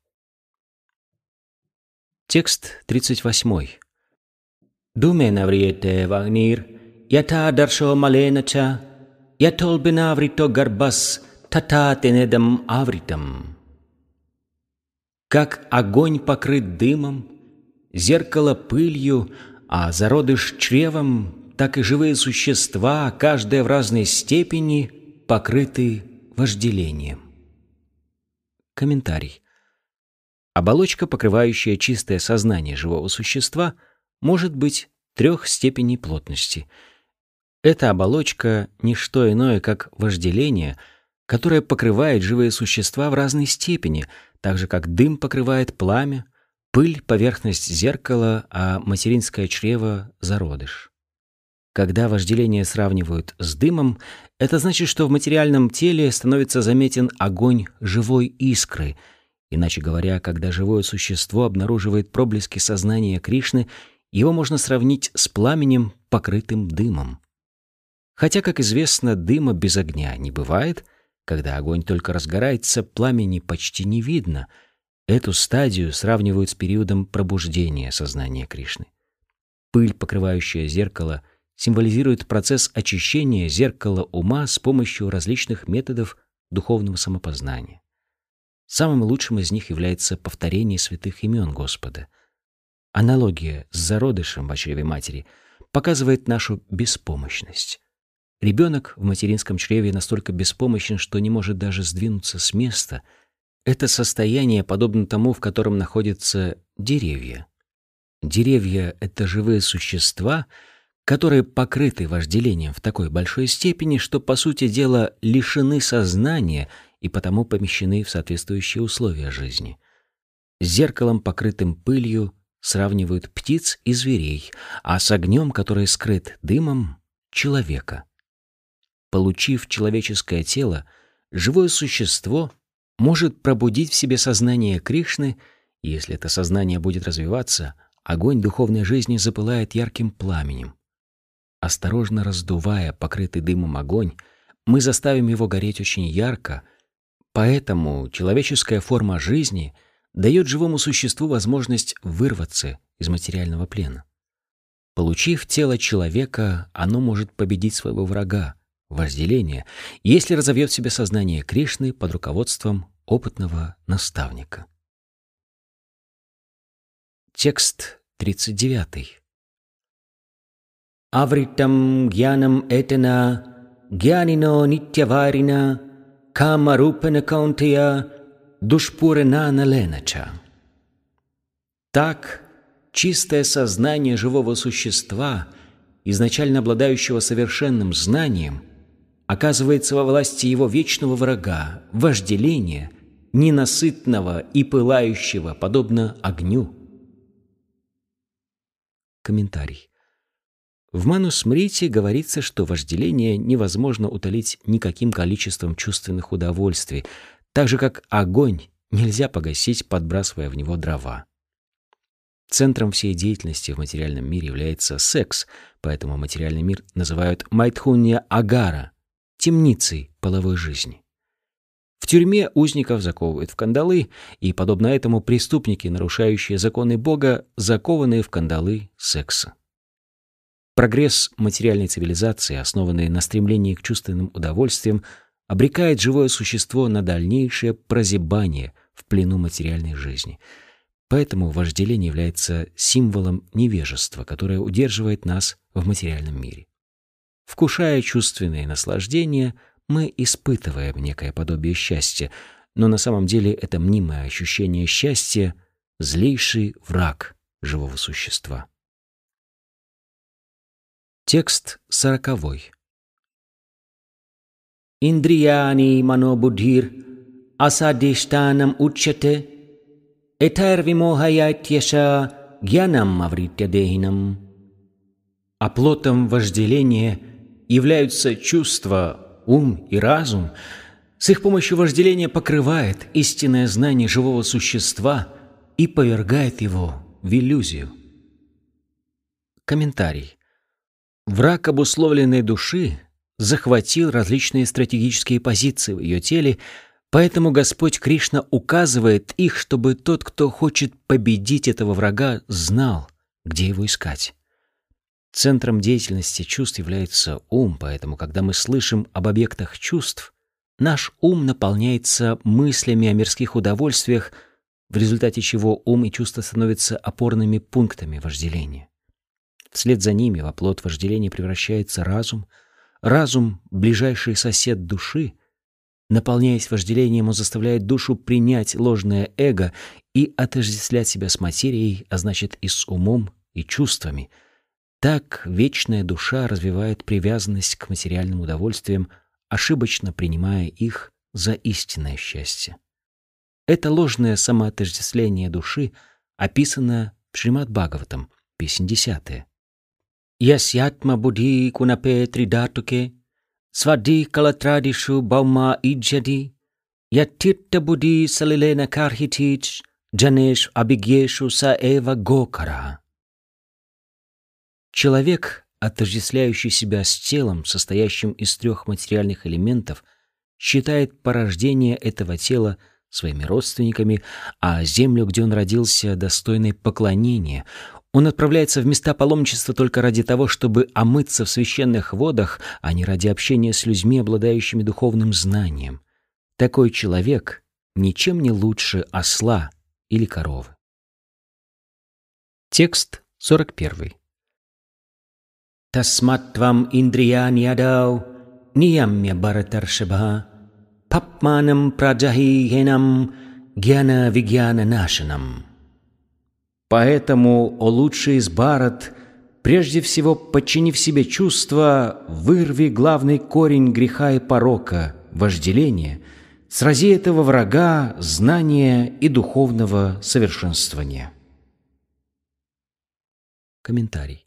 Текст 38. Думе навриете вагнир, маленача, ятол бинаврито гарбас, тата тенедам авритам. Как огонь покрыт дымом, зеркало пылью, а зародыш чревом, так и живые существа, каждая в разной степени, покрыты вожделением. Комментарий. Оболочка, покрывающая чистое сознание живого существа, может быть трех степеней плотности. Эта оболочка — не что иное, как вожделение, которое покрывает живые существа в разной степени, так же, как дым покрывает пламя, пыль — поверхность зеркала, а материнское чрево — зародыш. Когда вожделение сравнивают с дымом, это значит, что в материальном теле становится заметен огонь живой искры. Иначе говоря, когда живое существо обнаруживает проблески сознания Кришны, его можно сравнить с пламенем, покрытым дымом. Хотя, как известно, дыма без огня не бывает, когда огонь только разгорается, пламени почти не видно. Эту стадию сравнивают с периодом пробуждения сознания Кришны. Пыль, покрывающая зеркало — символизирует процесс очищения зеркала ума с помощью различных методов духовного самопознания. Самым лучшим из них является повторение святых имен Господа. Аналогия с зародышем в чреве матери показывает нашу беспомощность. Ребенок в материнском чреве настолько беспомощен, что не может даже сдвинуться с места. Это состояние подобно тому, в котором находятся деревья. Деревья — это живые существа — которые покрыты вожделением в такой большой степени, что, по сути дела, лишены сознания и потому помещены в соответствующие условия жизни. С зеркалом, покрытым пылью, сравнивают птиц и зверей, а с огнем, который скрыт дымом, — человека. Получив человеческое тело, живое существо может пробудить в себе сознание Кришны, и если это сознание будет развиваться, огонь духовной жизни запылает ярким пламенем. Осторожно раздувая покрытый дымом огонь, мы заставим его гореть очень ярко, поэтому человеческая форма жизни дает живому существу возможность вырваться из материального плена. Получив тело человека, оно может победить своего врага, вожделения, если разовьет в себе сознание Кришны под руководством опытного наставника. Текст 39. Авритам гьянам этена гьянино нитьяварина камарупана каунтия душпурена ленача. Так, чистое сознание живого существа, изначально обладающего совершенным знанием, оказывается во власти его вечного врага, вожделения, ненасытного и пылающего, подобно огню. Комментарий. В Манусмрите говорится, что вожделение невозможно утолить никаким количеством чувственных удовольствий, так же как огонь нельзя погасить, подбрасывая в него дрова. Центром всей деятельности в материальном мире является секс, поэтому материальный мир называют Майтхунья Агара, темницей половой жизни. В тюрьме узников заковывают в кандалы, и, подобно этому, преступники, нарушающие законы Бога, закованные в кандалы секса. Прогресс материальной цивилизации, основанный на стремлении к чувственным удовольствиям, обрекает живое существо на дальнейшее прозябание в плену материальной жизни. Поэтому вожделение является символом невежества, которое удерживает нас в материальном мире. Вкушая чувственные наслаждения, мы испытываем некое подобие счастья, но на самом деле это мнимое ощущение счастья — злейший враг живого существа. Текст сороковой. Индрияни манобудхир асадиштанам уччате этайр вимохаятьяша гьянам авритя дехинам. А плотом вожделения являются чувства, ум и разум. С их помощью вожделение покрывает истинное знание живого существа и повергает его в иллюзию. Комментарий. Враг обусловленной души захватил различные стратегические позиции в ее теле, поэтому Господь Кришна указывает их, чтобы тот, кто хочет победить этого врага, знал, где его искать. Центром деятельности чувств является ум, поэтому, когда мы слышим об объектах чувств, наш ум наполняется мыслями о мирских удовольствиях, в результате чего ум и чувства становятся опорными пунктами вожделения. Вслед за ними в оплот вожделения превращается разум. Разум — ближайший сосед души. Наполняясь вожделением, он заставляет душу принять ложное эго и отождествлять себя с материей, а значит и с умом и чувствами — так вечная душа развивает привязанность к материальным удовольствиям, ошибочно принимая их за истинное счастье. Это ложное самоотождествление души описано в Шримад Бхагаватам, песня десятая. Ясьятма будhi кунапе тридатуке, свади калатрадишу баума иджади, ятитта будhi салилена кархитич, джанеш абигешу са эва гокара. Человек, отождествляющий себя с телом, состоящим из трех материальных элементов, считает порождение этого тела своими родственниками, а землю, где он родился, достойной поклонения. Он отправляется в места паломничества только ради того, чтобы омыться в священных водах, а не ради общения с людьми, обладающими духовным знанием. Такой человек ничем не лучше осла или коровы. Текст 41. Тасматтвам индриянь ядау, ниямья баратаршибха, папманам праджахиенам, гьяна вигьяна нашинам. Поэтому, о лучший из барат, прежде всего подчинив себе чувства, вырви главный корень греха и порока, вожделения, срази этого врага, знания и духовного совершенствования. Комментарий.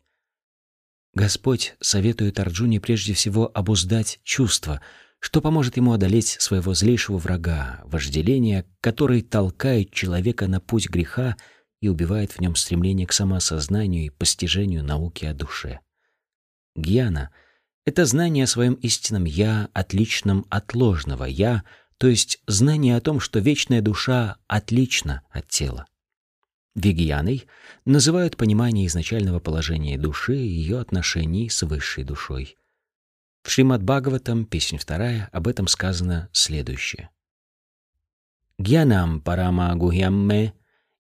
Господь советует Арджуне прежде всего обуздать чувства, что поможет ему одолеть своего злейшего врага, вожделение, который толкает человека на путь греха и убивает в нем стремление к самоосознанию и постижению науки о душе. Гьяна — это знание о своем истинном «я», отличном от ложного «я», то есть знание о том, что вечная душа отлична от тела. Вегьяной называют понимание изначального положения души и ее отношений с высшей душой. В Шримад Бхагаватам, песня вторая, об этом сказано следующее. Гьянам парама гухьямме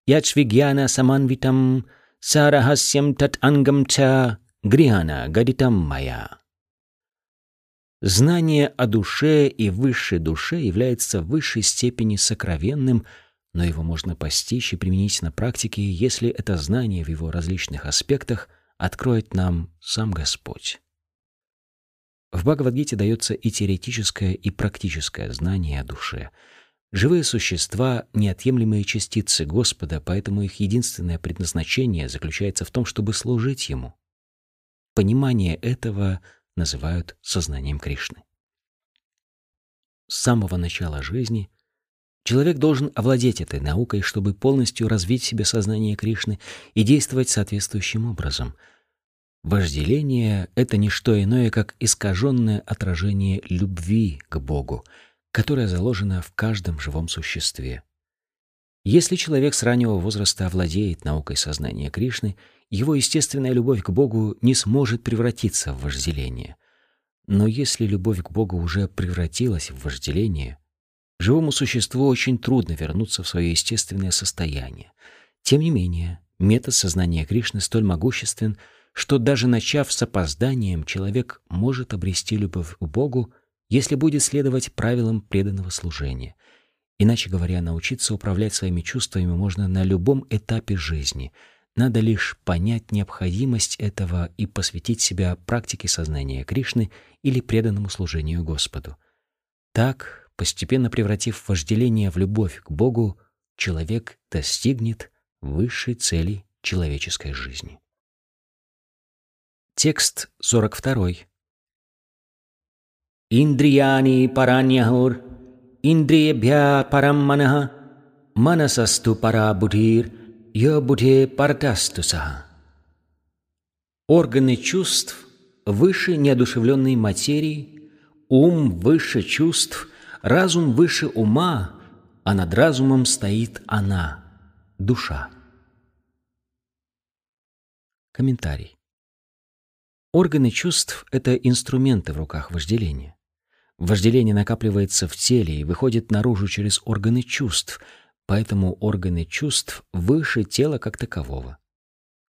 ячвигьяна саманвитам сарахасьям тат ангам ча грихана гадитам мая. Знание о душе и высшей душе является в высшей степени сокровенным – но его можно постичь и применить на практике, если это знание в его различных аспектах откроет нам сам Господь. В Бхагавадгите дается и теоретическое, и практическое знание о душе. Живые существа — неотъемлемые частицы Господа, поэтому их единственное предназначение заключается в том, чтобы служить Ему. Понимание этого называют сознанием Кришны. С самого начала жизни Человек должен овладеть этой наукой, чтобы полностью развить в себе сознание Кришны и действовать соответствующим образом. Вожделение — это не что иное, как искаженное отражение любви к Богу, которая заложена в каждом живом существе. Если человек с раннего возраста овладеет наукой сознания Кришны, его естественная любовь к Богу не сможет превратиться в вожделение. Но если любовь к Богу уже превратилась в вожделение, Живому существу очень трудно вернуться в свое естественное состояние. Тем не менее, метод сознания Кришны столь могуществен, что даже начав с опозданием, человек может обрести любовь к Богу, если будет следовать правилам преданного служения. Иначе говоря, научиться управлять своими чувствами можно на любом этапе жизни. Надо лишь понять необходимость этого и посвятить себя практике сознания Кришны или преданному служению Господу. Так, Постепенно превратив вожделение в любовь к Богу, человек достигнет высшей цели человеческой жизни. Текст 42. Индрияни параньяхур, индриебхя парам манах, манасасту пара будхир, йо будхе партасту саха. Органы чувств выше неодушевленной материи, ум выше чувств, разум выше ума, а над разумом стоит она, душа. Комментарий. Органы чувств — это инструменты в руках вожделения. Вожделение накапливается в теле и выходит наружу через органы чувств, поэтому органы чувств выше тела как такового.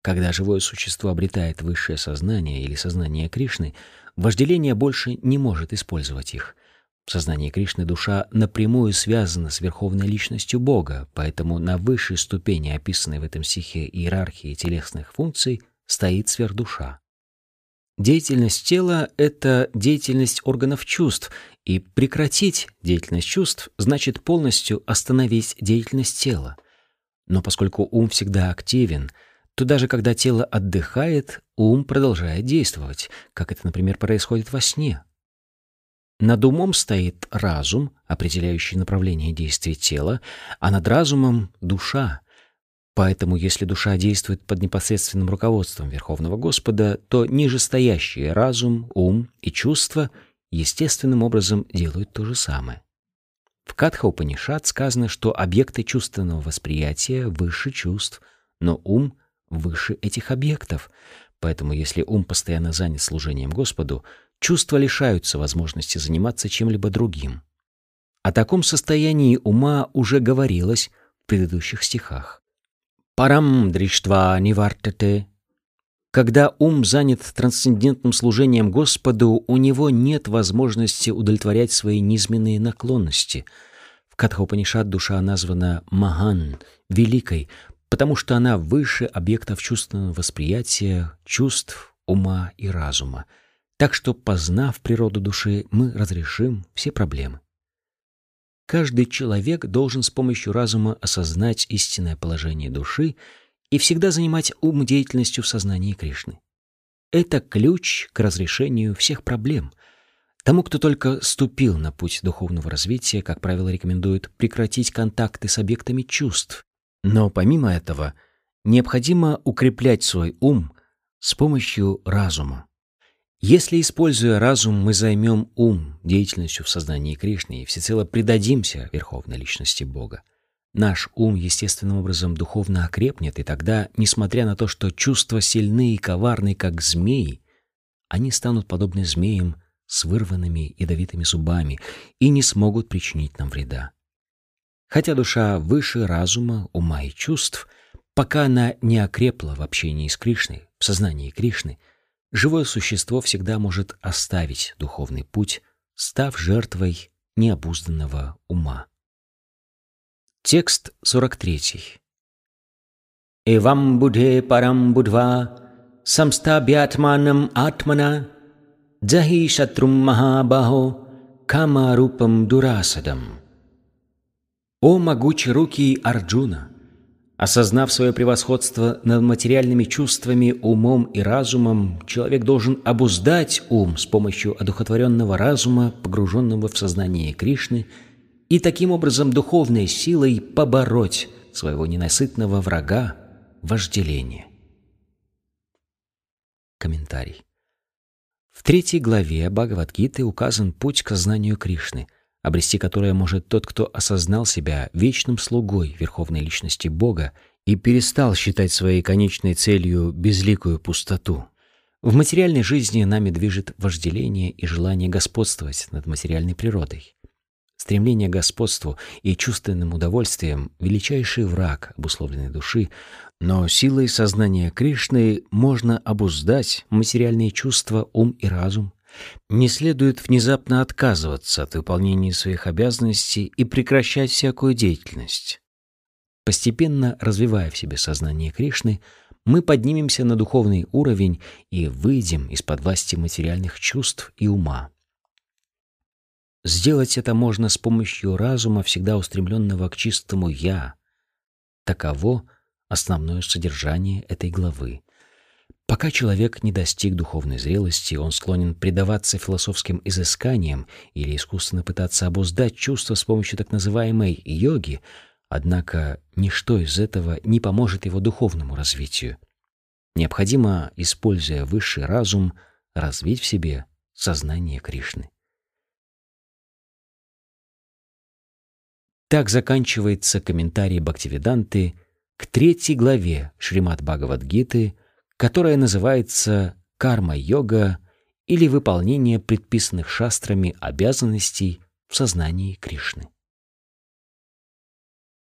Когда живое существо обретает высшее сознание или сознание Кришны, вожделение больше не может использовать их. В сознании Кришны душа напрямую связана с верховной личностью Бога, поэтому на высшей ступени, описанной в этом стихе иерархии телесных функций, стоит сверхдуша. Деятельность тела — это деятельность органов чувств, и прекратить деятельность чувств значит полностью остановить деятельность тела. Но поскольку ум всегда активен, то даже когда тело отдыхает, ум продолжает действовать, как это, например, происходит во сне. Над умом стоит разум, определяющий направление действий тела, а над разумом — душа, Поэтому, если душа действует под непосредственным руководством Верховного Господа, то нижестоящие разум, ум и чувства естественным образом делают то же самое. В Катха Упанишат сказано, что объекты чувственного восприятия выше чувств, но ум выше этих объектов. Поэтому, если ум постоянно занят служением Господу, чувства лишаются возможности заниматься чем-либо другим. О таком состоянии ума уже говорилось в предыдущих стихах. Парам дриштва нивартате. Когда ум занят трансцендентным служением Господу, у него нет возможности удовлетворять свои низменные наклонности. В Катхопанишат душа названа Маган, великой, потому что она выше объектов чувственного восприятия, чувств, ума и разума. Так что, познав природу души, мы разрешим все проблемы. Каждый человек должен с помощью разума осознать истинное положение души и всегда занимать ум деятельностью в сознании Кришны. Это ключ к разрешению всех проблем. Тому, кто только ступил на путь духовного развития, как правило, рекомендуют прекратить контакты с объектами чувств. Но помимо этого, необходимо укреплять свой ум с помощью разума. Если, используя разум, мы займем ум деятельностью в сознании Кришны и всецело предадимся Верховной Личности Бога, наш ум естественным образом духовно окрепнет, и тогда, несмотря на то, что чувства сильны и коварны, как змеи, они станут подобны змеям с вырванными ядовитыми зубами и не смогут причинить нам вреда. Хотя душа выше разума, ума и чувств, пока она не окрепла в общении с Кришной, в сознании Кришны — живое существо всегда может оставить духовный путь, став жертвой необузданного ума. Текст 43. «Эвам будхе парам будва самстабьятманам атмана джахи шатрум махабахо камарупам дурасадам». О могучий руки Арджуна! Осознав свое превосходство над материальными чувствами, умом и разумом, человек должен обуздать ум с помощью одухотворенного разума, погруженного в сознание Кришны, и таким образом духовной силой побороть своего ненасытного врага – вожделение. Комментарий. В третьей главе Бхагавадгиты указан путь к знанию Кришны – обрести которое может тот, кто осознал себя вечным слугой Верховной Личности Бога и перестал считать своей конечной целью безликую пустоту. В материальной жизни нами движет вожделение и желание господствовать над материальной природой. Стремление к господству и чувственным удовольствием — величайший враг обусловленной души, но силой сознания Кришны можно обуздать материальные чувства, ум и разум, не следует внезапно отказываться от выполнения своих обязанностей и прекращать всякую деятельность. Постепенно развивая в себе сознание Кришны, мы поднимемся на духовный уровень и выйдем из-под власти материальных чувств и ума. Сделать это можно с помощью разума, всегда устремленного к чистому «я». Таково основное содержание этой главы. Пока человек не достиг духовной зрелости, он склонен предаваться философским изысканиям или искусственно пытаться обуздать чувства с помощью так называемой йоги, однако ничто из этого не поможет его духовному развитию. Необходимо, используя высший разум, развить в себе сознание Кришны. Так заканчивается комментарий Бхактивиданты к третьей главе Шримад Бхагавадгиты, которая называется «Карма-йога» или «Выполнение предписанных шастрами обязанностей в сознании Кришны».